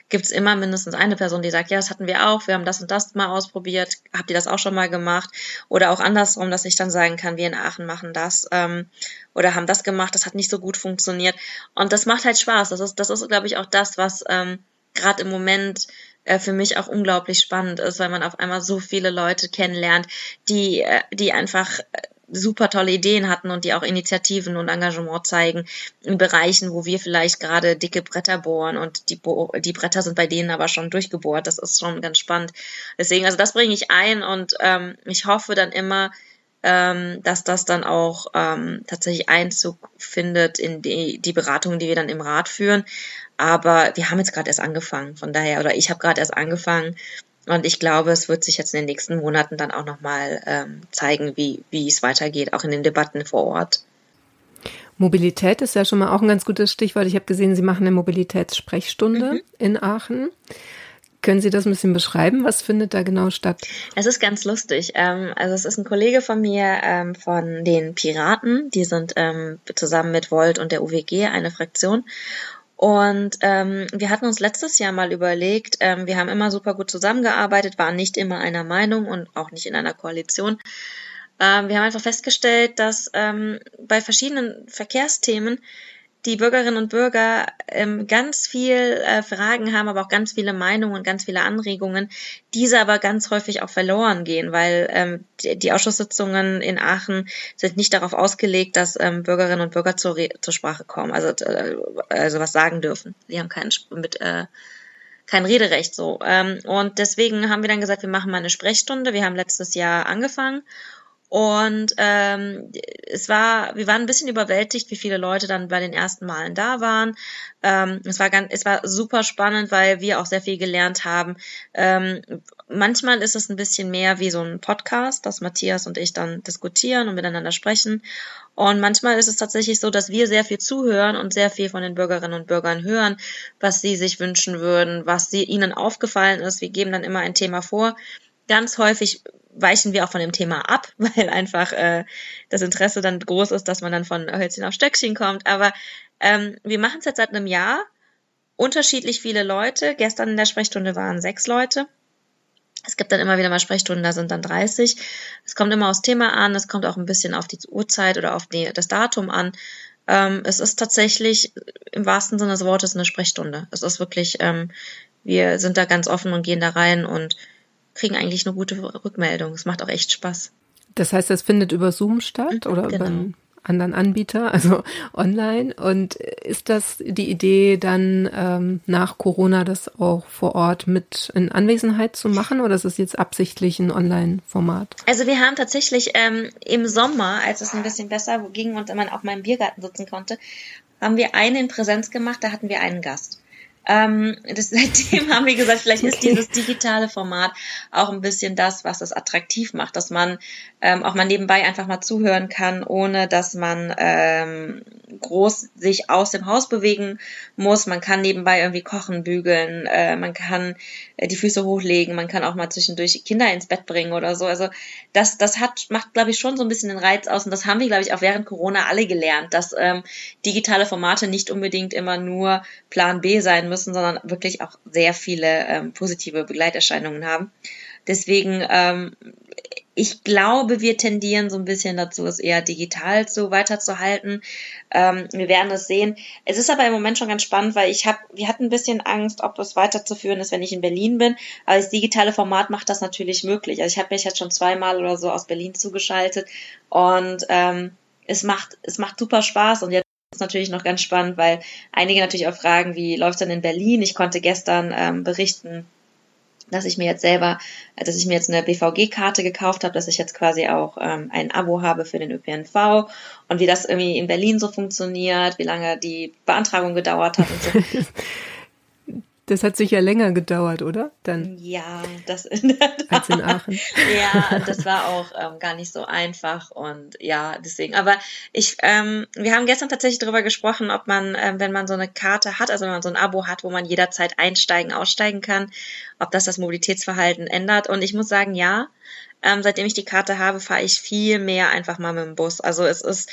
gibt es immer mindestens eine Person, die sagt, ja, das hatten wir auch, wir haben das und das mal ausprobiert, habt ihr das auch schon mal gemacht? Oder auch andersrum, dass ich dann sagen kann, wir in Aachen machen das ähm, oder haben das gemacht, das hat nicht so gut funktioniert. Und das macht halt Spaß. Das ist, das ist, glaube ich, auch das, was ähm, gerade im Moment äh, für mich auch unglaublich spannend ist, weil man auf einmal so viele Leute kennenlernt, die, äh, die einfach äh, super tolle Ideen hatten und die auch Initiativen und Engagement zeigen in Bereichen, wo wir vielleicht gerade dicke Bretter bohren und die, Bo die Bretter sind bei denen aber schon durchgebohrt. Das ist schon ganz spannend. Deswegen, also das bringe ich ein und ähm, ich hoffe dann immer, ähm, dass das dann auch ähm, tatsächlich Einzug findet in die, die Beratungen, die wir dann im Rat führen. Aber wir haben jetzt gerade erst angefangen, von daher, oder ich habe gerade erst angefangen und ich glaube, es wird sich jetzt in den nächsten Monaten dann auch nochmal ähm, zeigen, wie, wie es weitergeht, auch in den Debatten vor Ort. Mobilität ist ja schon mal auch ein ganz gutes Stichwort. Ich habe gesehen, Sie machen eine Mobilitätssprechstunde mhm. in Aachen. Können Sie das ein bisschen beschreiben? Was findet da genau statt? Es ist ganz lustig. Ähm, also es ist ein Kollege von mir ähm, von den Piraten. Die sind ähm, zusammen mit Volt und der UWG eine Fraktion. Und ähm, wir hatten uns letztes Jahr mal überlegt, ähm, wir haben immer super gut zusammengearbeitet, waren nicht immer einer Meinung und auch nicht in einer Koalition. Ähm, wir haben einfach festgestellt, dass ähm, bei verschiedenen Verkehrsthemen die Bürgerinnen und Bürger ähm, ganz viel äh, Fragen haben, aber auch ganz viele Meinungen ganz viele Anregungen, diese aber ganz häufig auch verloren gehen, weil ähm, die, die Ausschusssitzungen in Aachen sind nicht darauf ausgelegt, dass ähm, Bürgerinnen und Bürger zur, zur Sprache kommen, also, äh, also was sagen dürfen. Sie haben keinen mit äh, kein Rederecht so. Ähm, und deswegen haben wir dann gesagt, wir machen mal eine Sprechstunde. Wir haben letztes Jahr angefangen und ähm, es war, wir waren ein bisschen überwältigt, wie viele Leute dann bei den ersten Malen da waren. Ähm, es war ganz, es war super spannend, weil wir auch sehr viel gelernt haben. Ähm, manchmal ist es ein bisschen mehr wie so ein Podcast, dass Matthias und ich dann diskutieren und miteinander sprechen. Und manchmal ist es tatsächlich so, dass wir sehr viel zuhören und sehr viel von den Bürgerinnen und Bürgern hören, was sie sich wünschen würden, was sie, ihnen aufgefallen ist. Wir geben dann immer ein Thema vor. Ganz häufig weichen wir auch von dem Thema ab, weil einfach äh, das Interesse dann groß ist, dass man dann von Hölzchen auf Stöckchen kommt. Aber ähm, wir machen es jetzt seit einem Jahr. Unterschiedlich viele Leute. Gestern in der Sprechstunde waren sechs Leute. Es gibt dann immer wieder mal Sprechstunden, da sind dann 30. Es kommt immer aufs Thema an, es kommt auch ein bisschen auf die Uhrzeit oder auf die, das Datum an. Ähm, es ist tatsächlich im wahrsten Sinne des Wortes eine Sprechstunde. Es ist wirklich, ähm, wir sind da ganz offen und gehen da rein und kriegen eigentlich eine gute Rückmeldung. Es macht auch echt Spaß. Das heißt, das findet über Zoom statt oder genau. über einen anderen Anbieter, also online. Und ist das die Idee, dann ähm, nach Corona das auch vor Ort mit in Anwesenheit zu machen oder ist es jetzt absichtlich ein Online-Format? Also wir haben tatsächlich ähm, im Sommer, als es ein bisschen besser ging und man auch mal im Biergarten sitzen konnte, haben wir einen in Präsenz gemacht, da hatten wir einen Gast. Ähm, das, seitdem haben wir gesagt, vielleicht ist dieses digitale Format auch ein bisschen das, was es attraktiv macht, dass man ähm, auch mal nebenbei einfach mal zuhören kann, ohne dass man ähm, groß sich aus dem Haus bewegen muss. Man kann nebenbei irgendwie kochen, bügeln, äh, man kann äh, die Füße hochlegen, man kann auch mal zwischendurch Kinder ins Bett bringen oder so. Also das, das hat, macht, glaube ich, schon so ein bisschen den Reiz aus. Und das haben wir, glaube ich, auch während Corona alle gelernt, dass ähm, digitale Formate nicht unbedingt immer nur Plan B sein müssen, sondern wirklich auch sehr viele ähm, positive Begleiterscheinungen haben. Deswegen ähm, ich glaube, wir tendieren so ein bisschen dazu, es eher digital so weiterzuhalten. Ähm, wir werden es sehen. Es ist aber im Moment schon ganz spannend, weil ich habe, wir hatten ein bisschen Angst, ob es weiterzuführen ist, wenn ich in Berlin bin. Aber das digitale Format macht das natürlich möglich. Also ich habe mich jetzt schon zweimal oder so aus Berlin zugeschaltet und ähm, es macht, es macht super Spaß und jetzt ist natürlich noch ganz spannend, weil einige natürlich auch fragen, wie läuft es denn in Berlin? Ich konnte gestern ähm, berichten, dass ich mir jetzt selber, dass ich mir jetzt eine BVG-Karte gekauft habe, dass ich jetzt quasi auch ähm, ein Abo habe für den ÖPNV und wie das irgendwie in Berlin so funktioniert, wie lange die Beantragung gedauert hat und so. Das hat sicher länger gedauert, oder? Dann ja, das in der Tat. als in Aachen. ja, das war auch ähm, gar nicht so einfach und ja, deswegen. Aber ich, ähm, wir haben gestern tatsächlich darüber gesprochen, ob man, ähm, wenn man so eine Karte hat, also wenn man so ein Abo hat, wo man jederzeit einsteigen, aussteigen kann, ob das das Mobilitätsverhalten ändert. Und ich muss sagen, ja. Ähm, seitdem ich die Karte habe, fahre ich viel mehr einfach mal mit dem Bus. Also es ist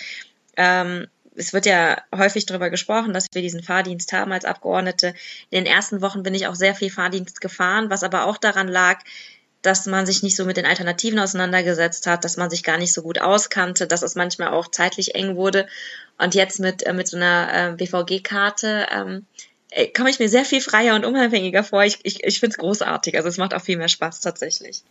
ähm, es wird ja häufig darüber gesprochen, dass wir diesen Fahrdienst haben als Abgeordnete. In den ersten Wochen bin ich auch sehr viel Fahrdienst gefahren, was aber auch daran lag, dass man sich nicht so mit den Alternativen auseinandergesetzt hat, dass man sich gar nicht so gut auskannte, dass es manchmal auch zeitlich eng wurde. Und jetzt mit, äh, mit so einer äh, BVG-Karte ähm, äh, komme ich mir sehr viel freier und unabhängiger vor. Ich, ich, ich finde es großartig. Also es macht auch viel mehr Spaß tatsächlich.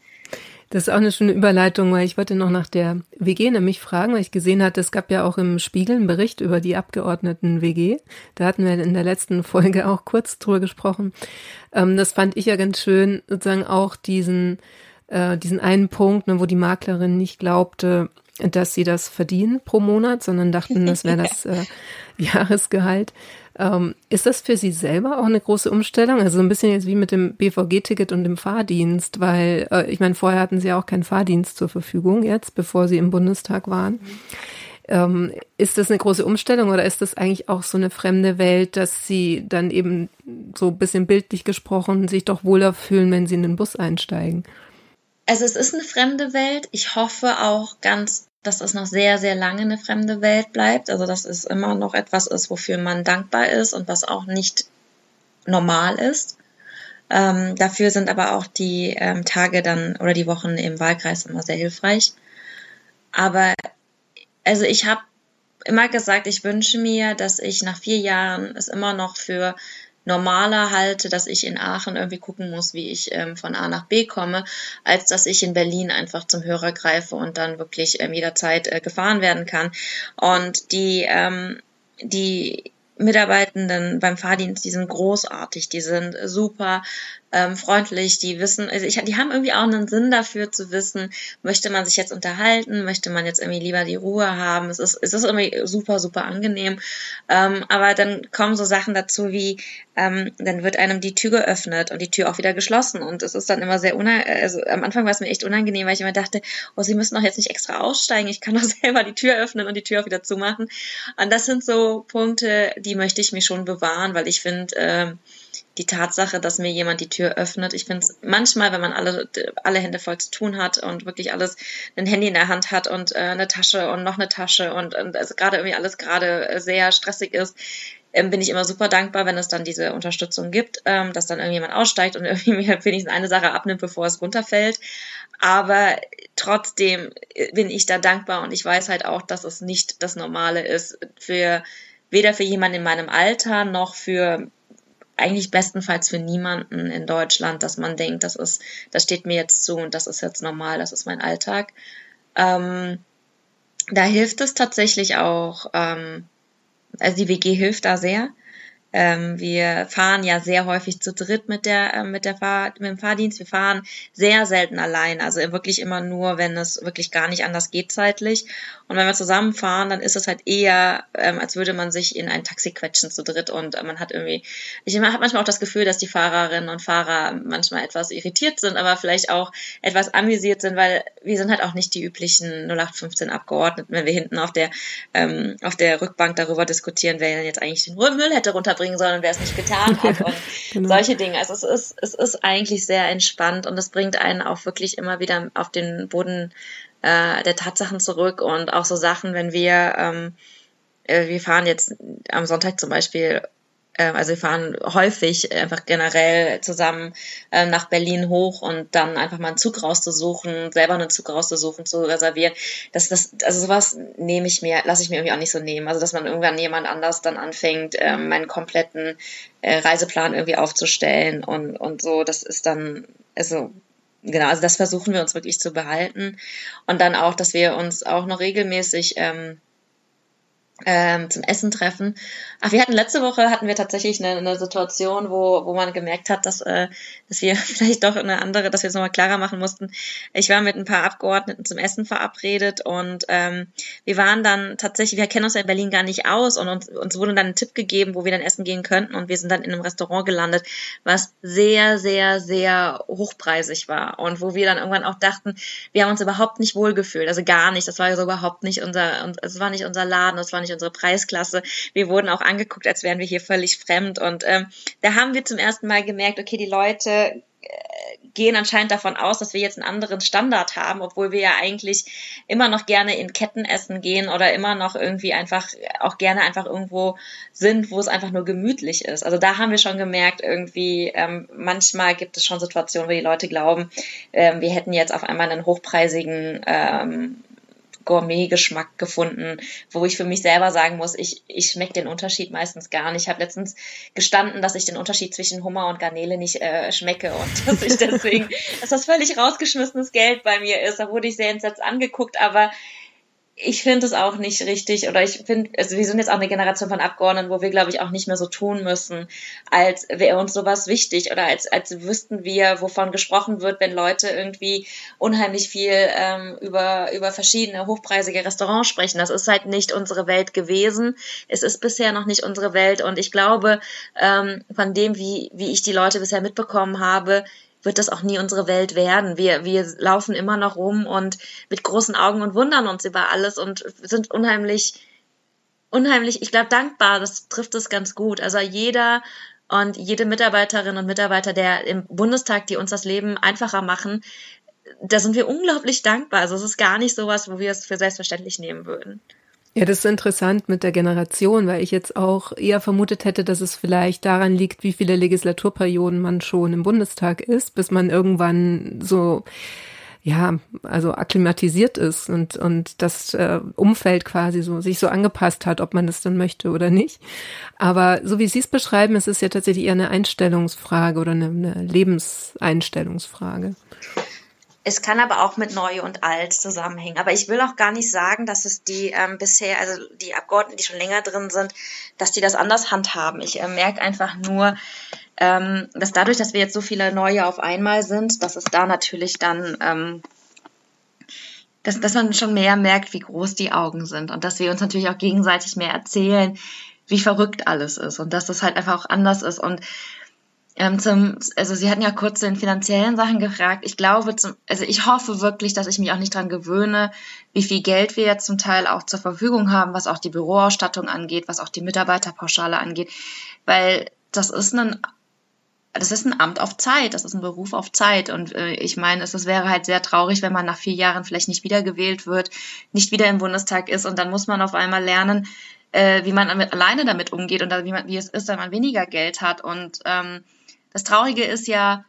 Das ist auch eine schöne Überleitung, weil ich wollte noch nach der WG nämlich fragen, weil ich gesehen hatte, es gab ja auch im Spiegel einen Bericht über die Abgeordneten WG. Da hatten wir in der letzten Folge auch kurz drüber gesprochen. Ähm, das fand ich ja ganz schön, sozusagen auch diesen, äh, diesen einen Punkt, ne, wo die Maklerin nicht glaubte, dass sie das verdienen pro Monat, sondern dachten, das wäre das äh, Jahresgehalt. Ähm, ist das für Sie selber auch eine große Umstellung? Also ein bisschen jetzt wie mit dem BVG-Ticket und dem Fahrdienst, weil äh, ich meine, vorher hatten Sie ja auch keinen Fahrdienst zur Verfügung jetzt, bevor Sie im Bundestag waren. Ähm, ist das eine große Umstellung oder ist das eigentlich auch so eine fremde Welt, dass Sie dann eben so ein bisschen bildlich gesprochen sich doch wohler fühlen, wenn Sie in den Bus einsteigen? Also es ist eine fremde Welt. Ich hoffe auch ganz dass es noch sehr, sehr lange eine fremde Welt bleibt. Also dass es immer noch etwas ist, wofür man dankbar ist und was auch nicht normal ist. Ähm, dafür sind aber auch die ähm, Tage dann oder die Wochen im Wahlkreis immer sehr hilfreich. Aber also ich habe immer gesagt, ich wünsche mir, dass ich nach vier Jahren es immer noch für normaler halte, dass ich in Aachen irgendwie gucken muss, wie ich ähm, von A nach B komme, als dass ich in Berlin einfach zum Hörer greife und dann wirklich ähm, jederzeit äh, gefahren werden kann. Und die, ähm, die Mitarbeitenden beim Fahrdienst, die sind großartig, die sind super ähm, freundlich, die wissen, also ich, die haben irgendwie auch einen Sinn dafür zu wissen, möchte man sich jetzt unterhalten, möchte man jetzt irgendwie lieber die Ruhe haben. Es ist, es ist irgendwie super, super angenehm. Ähm, aber dann kommen so Sachen dazu wie, ähm, dann wird einem die Tür geöffnet und die Tür auch wieder geschlossen. Und es ist dann immer sehr unangenehm, also am Anfang war es mir echt unangenehm, weil ich immer dachte, oh, sie müssen doch jetzt nicht extra aussteigen, ich kann doch selber die Tür öffnen und die Tür auch wieder zumachen. Und das sind so Punkte, die möchte ich mir schon bewahren, weil ich finde, äh, die Tatsache, dass mir jemand die Tür öffnet. Ich finde es manchmal, wenn man alle, alle Hände voll zu tun hat und wirklich alles, ein Handy in der Hand hat und äh, eine Tasche und noch eine Tasche und, und also gerade irgendwie alles gerade sehr stressig ist, ähm, bin ich immer super dankbar, wenn es dann diese Unterstützung gibt, ähm, dass dann irgendjemand aussteigt und irgendwie mir wenigstens eine Sache abnimmt, bevor es runterfällt. Aber trotzdem bin ich da dankbar und ich weiß halt auch, dass es nicht das Normale ist für weder für jemanden in meinem Alter noch für eigentlich bestenfalls für niemanden in Deutschland, dass man denkt, das ist, das steht mir jetzt zu und das ist jetzt normal, das ist mein Alltag. Ähm, da hilft es tatsächlich auch, ähm, also die WG hilft da sehr. Ähm, wir fahren ja sehr häufig zu dritt mit der äh, mit der Fahr mit dem Fahrdienst. Wir fahren sehr selten allein, also wirklich immer nur, wenn es wirklich gar nicht anders geht zeitlich. Und wenn wir zusammenfahren, dann ist es halt eher, ähm, als würde man sich in ein Taxi quetschen zu dritt und äh, man hat irgendwie, ich habe manchmal auch das Gefühl, dass die Fahrerinnen und Fahrer manchmal etwas irritiert sind, aber vielleicht auch etwas amüsiert sind, weil wir sind halt auch nicht die üblichen 0815 Abgeordneten, wenn wir hinten auf der ähm, auf der Rückbank darüber diskutieren, wer denn jetzt eigentlich den Müll hätte runterbringen sollen, wer es nicht getan hat und genau. solche Dinge. Also es ist es ist eigentlich sehr entspannt und es bringt einen auch wirklich immer wieder auf den Boden äh, der Tatsachen zurück und auch so Sachen, wenn wir, ähm, äh, wir fahren jetzt am Sonntag zum Beispiel also wir fahren häufig einfach generell zusammen äh, nach Berlin hoch und dann einfach mal einen Zug rauszusuchen, selber einen Zug rauszusuchen, zu reservieren. Das, das, also sowas nehme ich mir, lasse ich mir irgendwie auch nicht so nehmen. Also dass man irgendwann jemand anders dann anfängt, äh, meinen kompletten äh, Reiseplan irgendwie aufzustellen und, und so, das ist dann, also genau, also das versuchen wir uns wirklich zu behalten. Und dann auch, dass wir uns auch noch regelmäßig ähm, ähm, zum Essen treffen. Ach, wir hatten letzte Woche hatten wir tatsächlich eine, eine Situation, wo, wo man gemerkt hat, dass, äh, dass wir vielleicht doch eine andere, dass wir es nochmal klarer machen mussten. Ich war mit ein paar Abgeordneten zum Essen verabredet und ähm, wir waren dann tatsächlich, wir kennen uns ja in Berlin gar nicht aus und uns, uns wurde dann ein Tipp gegeben, wo wir dann essen gehen könnten und wir sind dann in einem Restaurant gelandet, was sehr, sehr, sehr hochpreisig war und wo wir dann irgendwann auch dachten, wir haben uns überhaupt nicht wohlgefühlt, also gar nicht, das war so überhaupt nicht unser, es war nicht unser Laden, es war nicht nicht unsere Preisklasse. Wir wurden auch angeguckt, als wären wir hier völlig fremd. Und ähm, da haben wir zum ersten Mal gemerkt, okay, die Leute äh, gehen anscheinend davon aus, dass wir jetzt einen anderen Standard haben, obwohl wir ja eigentlich immer noch gerne in Ketten essen gehen oder immer noch irgendwie einfach auch gerne einfach irgendwo sind, wo es einfach nur gemütlich ist. Also da haben wir schon gemerkt, irgendwie ähm, manchmal gibt es schon Situationen, wo die Leute glauben, ähm, wir hätten jetzt auf einmal einen hochpreisigen ähm, Gourmet-Geschmack gefunden, wo ich für mich selber sagen muss, ich, ich schmecke den Unterschied meistens gar nicht. Ich habe letztens gestanden, dass ich den Unterschied zwischen Hummer und Garnele nicht äh, schmecke und dass ich deswegen, dass das völlig rausgeschmissenes Geld bei mir ist. Da wurde ich sehr entsetzt angeguckt, aber ich finde es auch nicht richtig oder ich finde, also wir sind jetzt auch eine Generation von Abgeordneten, wo wir, glaube ich, auch nicht mehr so tun müssen, als wäre uns sowas wichtig oder als, als wüssten wir, wovon gesprochen wird, wenn Leute irgendwie unheimlich viel ähm, über, über verschiedene hochpreisige Restaurants sprechen. Das ist halt nicht unsere Welt gewesen. Es ist bisher noch nicht unsere Welt und ich glaube, ähm, von dem, wie, wie ich die Leute bisher mitbekommen habe, wird das auch nie unsere Welt werden. Wir, wir laufen immer noch rum und mit großen Augen und wundern uns über alles und sind unheimlich, unheimlich, ich glaube, dankbar. Das trifft es ganz gut. Also jeder und jede Mitarbeiterin und Mitarbeiter, der im Bundestag, die uns das Leben einfacher machen, da sind wir unglaublich dankbar. Also es ist gar nicht sowas, wo wir es für selbstverständlich nehmen würden. Ja, das ist interessant mit der Generation, weil ich jetzt auch eher vermutet hätte, dass es vielleicht daran liegt, wie viele Legislaturperioden man schon im Bundestag ist, bis man irgendwann so ja, also akklimatisiert ist und, und das äh, Umfeld quasi so sich so angepasst hat, ob man das dann möchte oder nicht. Aber so wie Sie es beschreiben, ist es ja tatsächlich eher eine Einstellungsfrage oder eine, eine Lebenseinstellungsfrage. Es kann aber auch mit neu und alt zusammenhängen. Aber ich will auch gar nicht sagen, dass es die ähm, bisher, also die Abgeordneten, die schon länger drin sind, dass die das anders handhaben. Ich äh, merke einfach nur, ähm, dass dadurch, dass wir jetzt so viele neue auf einmal sind, dass es da natürlich dann, ähm, dass, dass man schon mehr merkt, wie groß die Augen sind und dass wir uns natürlich auch gegenseitig mehr erzählen, wie verrückt alles ist und dass das halt einfach auch anders ist und ähm, zum, also Sie hatten ja kurz den finanziellen Sachen gefragt. Ich glaube, zum, also ich hoffe wirklich, dass ich mich auch nicht dran gewöhne, wie viel Geld wir jetzt zum Teil auch zur Verfügung haben, was auch die Büroausstattung angeht, was auch die Mitarbeiterpauschale angeht, weil das ist ein das ist ein Amt auf Zeit, das ist ein Beruf auf Zeit. Und äh, ich meine, es, es wäre halt sehr traurig, wenn man nach vier Jahren vielleicht nicht wiedergewählt wird, nicht wieder im Bundestag ist und dann muss man auf einmal lernen, äh, wie man alleine damit umgeht und wie, man, wie es ist, wenn man weniger Geld hat. Und ähm, das Traurige ist ja,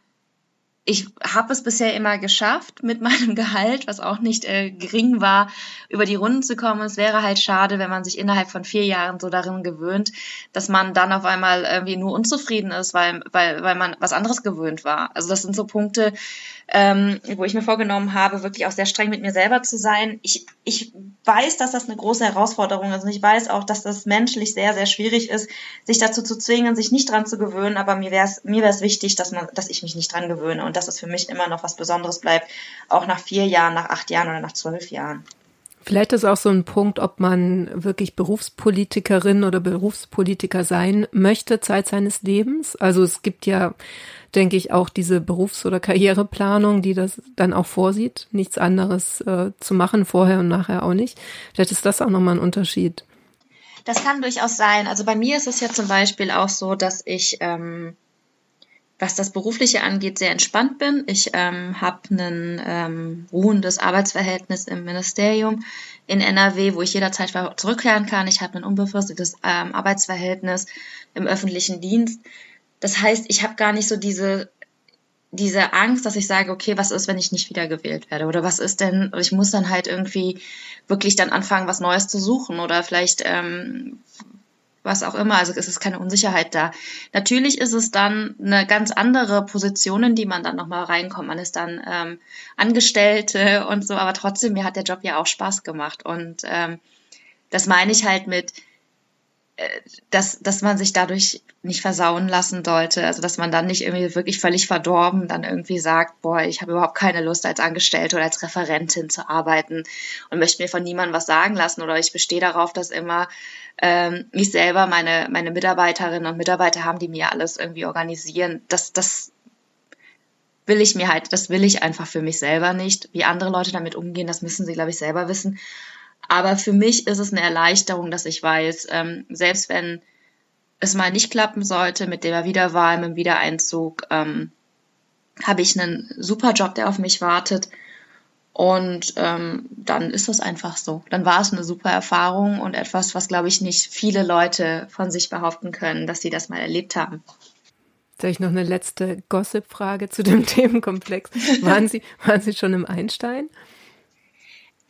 ich habe es bisher immer geschafft, mit meinem Gehalt, was auch nicht äh, gering war, über die Runden zu kommen. Es wäre halt schade, wenn man sich innerhalb von vier Jahren so darin gewöhnt, dass man dann auf einmal irgendwie nur unzufrieden ist, weil, weil, weil man was anderes gewöhnt war. Also das sind so Punkte, ähm, wo ich mir vorgenommen habe, wirklich auch sehr streng mit mir selber zu sein. Ich, ich weiß, dass das eine große Herausforderung ist und ich weiß auch, dass das menschlich sehr, sehr schwierig ist, sich dazu zu zwingen, sich nicht dran zu gewöhnen, aber mir wäre es mir wär's wichtig, dass, man, dass ich mich nicht dran gewöhne und dass es für mich immer noch was Besonderes bleibt, auch nach vier Jahren, nach acht Jahren oder nach zwölf Jahren. Vielleicht ist auch so ein Punkt, ob man wirklich Berufspolitikerin oder Berufspolitiker sein möchte, Zeit seines Lebens. Also es gibt ja denke ich, auch diese Berufs- oder Karriereplanung, die das dann auch vorsieht, nichts anderes äh, zu machen, vorher und nachher auch nicht. Vielleicht ist das auch nochmal ein Unterschied. Das kann durchaus sein. Also bei mir ist es ja zum Beispiel auch so, dass ich, ähm, was das Berufliche angeht, sehr entspannt bin. Ich ähm, habe ein ähm, ruhendes Arbeitsverhältnis im Ministerium in NRW, wo ich jederzeit zurückkehren kann. Ich habe ein unbefristetes ähm, Arbeitsverhältnis im öffentlichen Dienst. Das heißt, ich habe gar nicht so diese diese Angst, dass ich sage, okay, was ist, wenn ich nicht wiedergewählt werde? Oder was ist denn, ich muss dann halt irgendwie wirklich dann anfangen, was Neues zu suchen oder vielleicht ähm, was auch immer. Also es ist keine Unsicherheit da. Natürlich ist es dann eine ganz andere Position, in die man dann nochmal reinkommt. Man ist dann ähm, Angestellte und so, aber trotzdem, mir hat der Job ja auch Spaß gemacht. Und ähm, das meine ich halt mit, dass, dass man sich dadurch nicht versauen lassen sollte. Also dass man dann nicht irgendwie wirklich völlig verdorben dann irgendwie sagt, boah, ich habe überhaupt keine Lust als Angestellte oder als Referentin zu arbeiten und möchte mir von niemandem was sagen lassen oder ich bestehe darauf, dass immer ähm, ich selber meine, meine Mitarbeiterinnen und Mitarbeiter haben, die mir alles irgendwie organisieren. Das, das will ich mir halt, das will ich einfach für mich selber nicht. Wie andere Leute damit umgehen, das müssen sie, glaube ich, selber wissen. Aber für mich ist es eine Erleichterung, dass ich weiß, ähm, selbst wenn es mal nicht klappen sollte mit der Wiederwahl, mit dem Wiedereinzug, ähm, habe ich einen super Job, der auf mich wartet. Und ähm, dann ist das einfach so. Dann war es eine super Erfahrung und etwas, was, glaube ich, nicht viele Leute von sich behaupten können, dass sie das mal erlebt haben. Soll ich noch eine letzte Gossip-Frage zu dem Themenkomplex? Waren Sie, waren Sie schon im Einstein?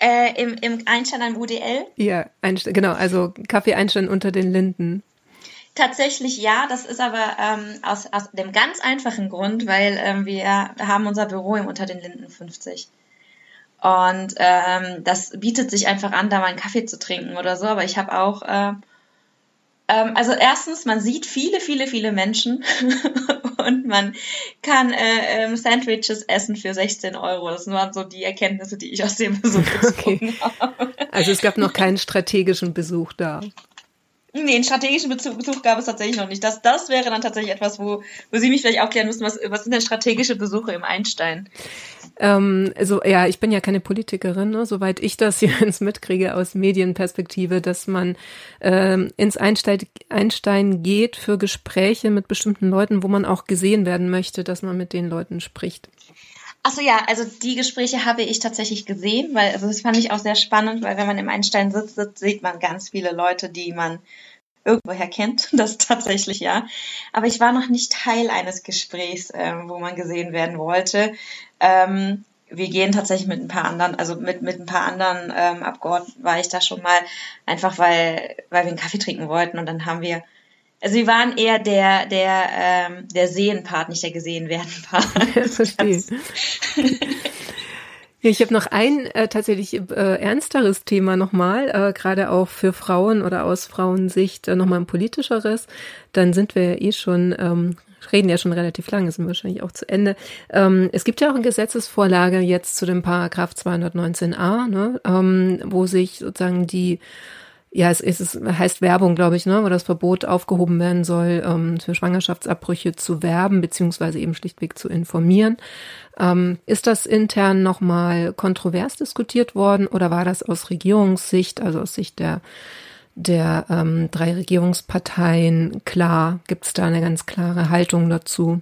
Äh, im, Im Einstein am UDL? Ja, Einstein, genau, also Kaffee Einstein unter den Linden. Tatsächlich ja, das ist aber ähm, aus, aus dem ganz einfachen Grund, weil ähm, wir haben unser Büro im Unter den Linden 50. Und ähm, das bietet sich einfach an, da mal einen Kaffee zu trinken oder so. Aber ich habe auch, äh, ähm, also erstens, man sieht viele, viele, viele Menschen und man kann äh, ähm, Sandwiches essen für 16 Euro. Das waren so die Erkenntnisse, die ich aus dem Besuch okay. habe. Also es gab noch keinen strategischen Besuch da. Nee, einen strategischen Besuch, Besuch gab es tatsächlich noch nicht. Das, das wäre dann tatsächlich etwas, wo, wo Sie mich vielleicht aufklären müssen, was, was sind denn strategische Besuche im Einstein? Ähm, also ja, ich bin ja keine Politikerin, ne, soweit ich das hier ins mitkriege aus Medienperspektive, dass man ähm, ins Einstein, Einstein geht für Gespräche mit bestimmten Leuten, wo man auch gesehen werden möchte, dass man mit den Leuten spricht. Achso, ja, also die Gespräche habe ich tatsächlich gesehen, weil also das fand ich auch sehr spannend, weil wenn man im Einstein sitzt, sitzt sieht man ganz viele Leute, die man irgendwoher kennt, das tatsächlich ja. Aber ich war noch nicht Teil eines Gesprächs, ähm, wo man gesehen werden wollte. Ähm, wir gehen tatsächlich mit ein paar anderen, also mit, mit ein paar anderen ähm, Abgeordneten war ich da schon mal, einfach weil, weil wir einen Kaffee trinken wollten und dann haben wir also wir waren eher der, der, ähm, der Sehen-Part, nicht der gesehen werden Part. Verstehe. Ja, ich habe noch ein äh, tatsächlich äh, ernsteres Thema nochmal, äh, gerade auch für Frauen oder aus Frauensicht äh, nochmal ein politischeres. Dann sind wir ja eh schon ähm, reden ja schon relativ lange, sind wahrscheinlich auch zu Ende. Ähm, es gibt ja auch eine Gesetzesvorlage jetzt zu dem Paragraph 219a, ne, ähm, wo sich sozusagen die ja, es, ist, es heißt Werbung, glaube ich, ne, wo das Verbot aufgehoben werden soll, ähm, für Schwangerschaftsabbrüche zu werben, beziehungsweise eben schlichtweg zu informieren. Ähm, ist das intern nochmal kontrovers diskutiert worden oder war das aus Regierungssicht, also aus Sicht der der ähm, drei Regierungsparteien klar? Gibt es da eine ganz klare Haltung dazu?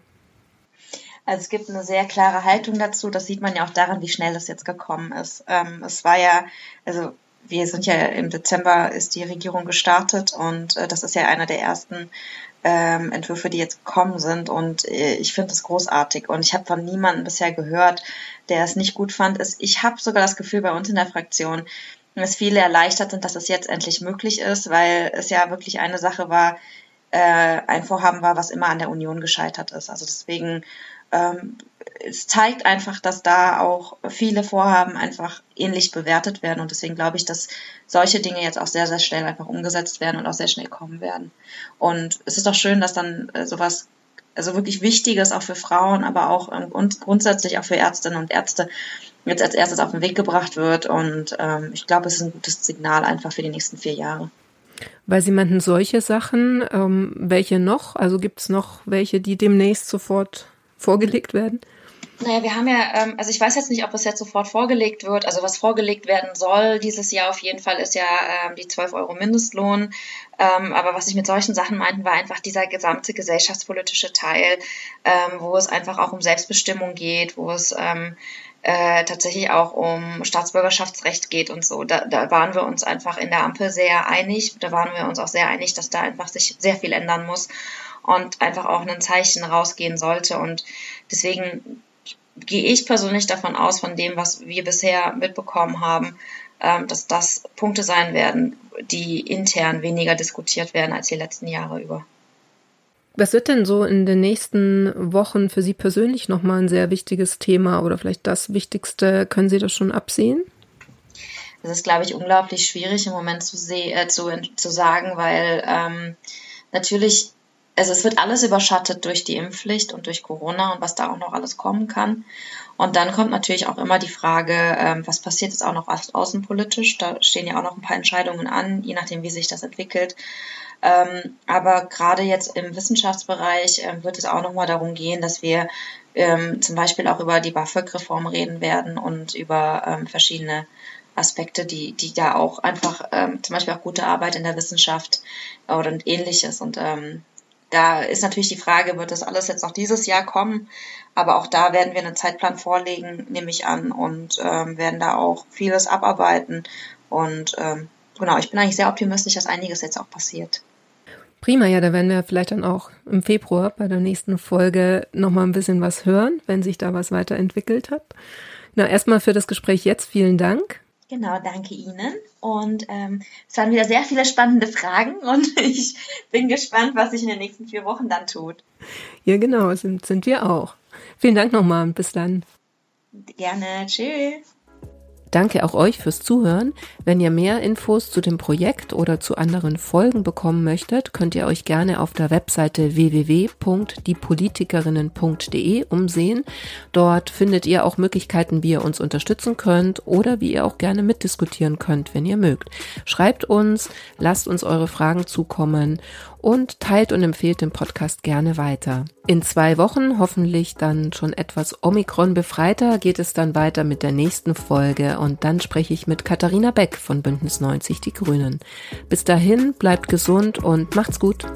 Also es gibt eine sehr klare Haltung dazu. Das sieht man ja auch daran, wie schnell es jetzt gekommen ist. Ähm, es war ja, also wir sind ja im Dezember ist die Regierung gestartet und äh, das ist ja einer der ersten ähm, Entwürfe, die jetzt gekommen sind und äh, ich finde es großartig und ich habe von niemandem bisher gehört, der es nicht gut fand. Es, ich habe sogar das Gefühl bei uns in der Fraktion, dass viele erleichtert sind, dass es jetzt endlich möglich ist, weil es ja wirklich eine Sache war, äh, ein Vorhaben war, was immer an der Union gescheitert ist. Also deswegen ähm, es zeigt einfach, dass da auch viele Vorhaben einfach ähnlich bewertet werden und deswegen glaube ich, dass solche Dinge jetzt auch sehr, sehr schnell einfach umgesetzt werden und auch sehr schnell kommen werden. Und es ist auch schön, dass dann äh, sowas also wirklich Wichtiges auch für Frauen, aber auch ähm, und grundsätzlich auch für Ärztinnen und Ärzte jetzt als erstes auf den Weg gebracht wird. Und ähm, ich glaube, es ist ein gutes Signal einfach für die nächsten vier Jahre. Weil Sie meinten solche Sachen, ähm, welche noch? Also gibt es noch welche, die demnächst sofort vorgelegt werden? Naja, wir haben ja, ähm, also ich weiß jetzt nicht, ob es jetzt sofort vorgelegt wird. Also was vorgelegt werden soll dieses Jahr auf jeden Fall ist ja ähm, die 12 Euro Mindestlohn. Ähm, aber was ich mit solchen Sachen meinten, war einfach dieser gesamte gesellschaftspolitische Teil, ähm, wo es einfach auch um Selbstbestimmung geht, wo es ähm, äh, tatsächlich auch um Staatsbürgerschaftsrecht geht und so. Da, da waren wir uns einfach in der Ampel sehr einig. Da waren wir uns auch sehr einig, dass da einfach sich sehr viel ändern muss und einfach auch ein Zeichen rausgehen sollte. Und deswegen gehe ich persönlich davon aus, von dem, was wir bisher mitbekommen haben, ähm, dass das Punkte sein werden, die intern weniger diskutiert werden als die letzten Jahre über. Was wird denn so in den nächsten Wochen für Sie persönlich nochmal ein sehr wichtiges Thema oder vielleicht das Wichtigste? Können Sie das schon absehen? Das ist, glaube ich, unglaublich schwierig im Moment zu, äh, zu, zu sagen, weil ähm, natürlich also es wird alles überschattet durch die Impfpflicht und durch Corona und was da auch noch alles kommen kann. Und dann kommt natürlich auch immer die Frage, ähm, was passiert jetzt auch noch außenpolitisch? Da stehen ja auch noch ein paar Entscheidungen an, je nachdem, wie sich das entwickelt. Ähm, aber gerade jetzt im Wissenschaftsbereich ähm, wird es auch nochmal darum gehen, dass wir zum Beispiel auch über die BAföG-Reform reden werden und über verschiedene Aspekte, die, die da auch einfach ähm, zum Beispiel auch gute Arbeit in der Wissenschaft oder ähnliches. Und ähm, da ist natürlich die Frage, wird das alles jetzt noch dieses Jahr kommen? Aber auch da werden wir einen Zeitplan vorlegen, nehme ich an, und ähm, werden da auch vieles abarbeiten. Und ähm, genau, ich bin eigentlich sehr optimistisch, dass einiges jetzt auch passiert. Prima, ja, da werden wir vielleicht dann auch im Februar bei der nächsten Folge nochmal ein bisschen was hören, wenn sich da was weiterentwickelt hat. Na, erstmal für das Gespräch jetzt vielen Dank. Genau, danke Ihnen. Und ähm, es waren wieder sehr viele spannende Fragen und ich bin gespannt, was sich in den nächsten vier Wochen dann tut. Ja, genau, sind, sind wir auch. Vielen Dank nochmal und bis dann. Gerne, tschüss. Danke auch euch fürs Zuhören. Wenn ihr mehr Infos zu dem Projekt oder zu anderen Folgen bekommen möchtet, könnt ihr euch gerne auf der Webseite www.diepolitikerinnen.de umsehen. Dort findet ihr auch Möglichkeiten, wie ihr uns unterstützen könnt oder wie ihr auch gerne mitdiskutieren könnt, wenn ihr mögt. Schreibt uns, lasst uns eure Fragen zukommen und teilt und empfehlt den Podcast gerne weiter. In zwei Wochen, hoffentlich dann schon etwas Omikron befreiter, geht es dann weiter mit der nächsten Folge und dann spreche ich mit Katharina Beck von Bündnis 90 Die Grünen. Bis dahin, bleibt gesund und macht's gut.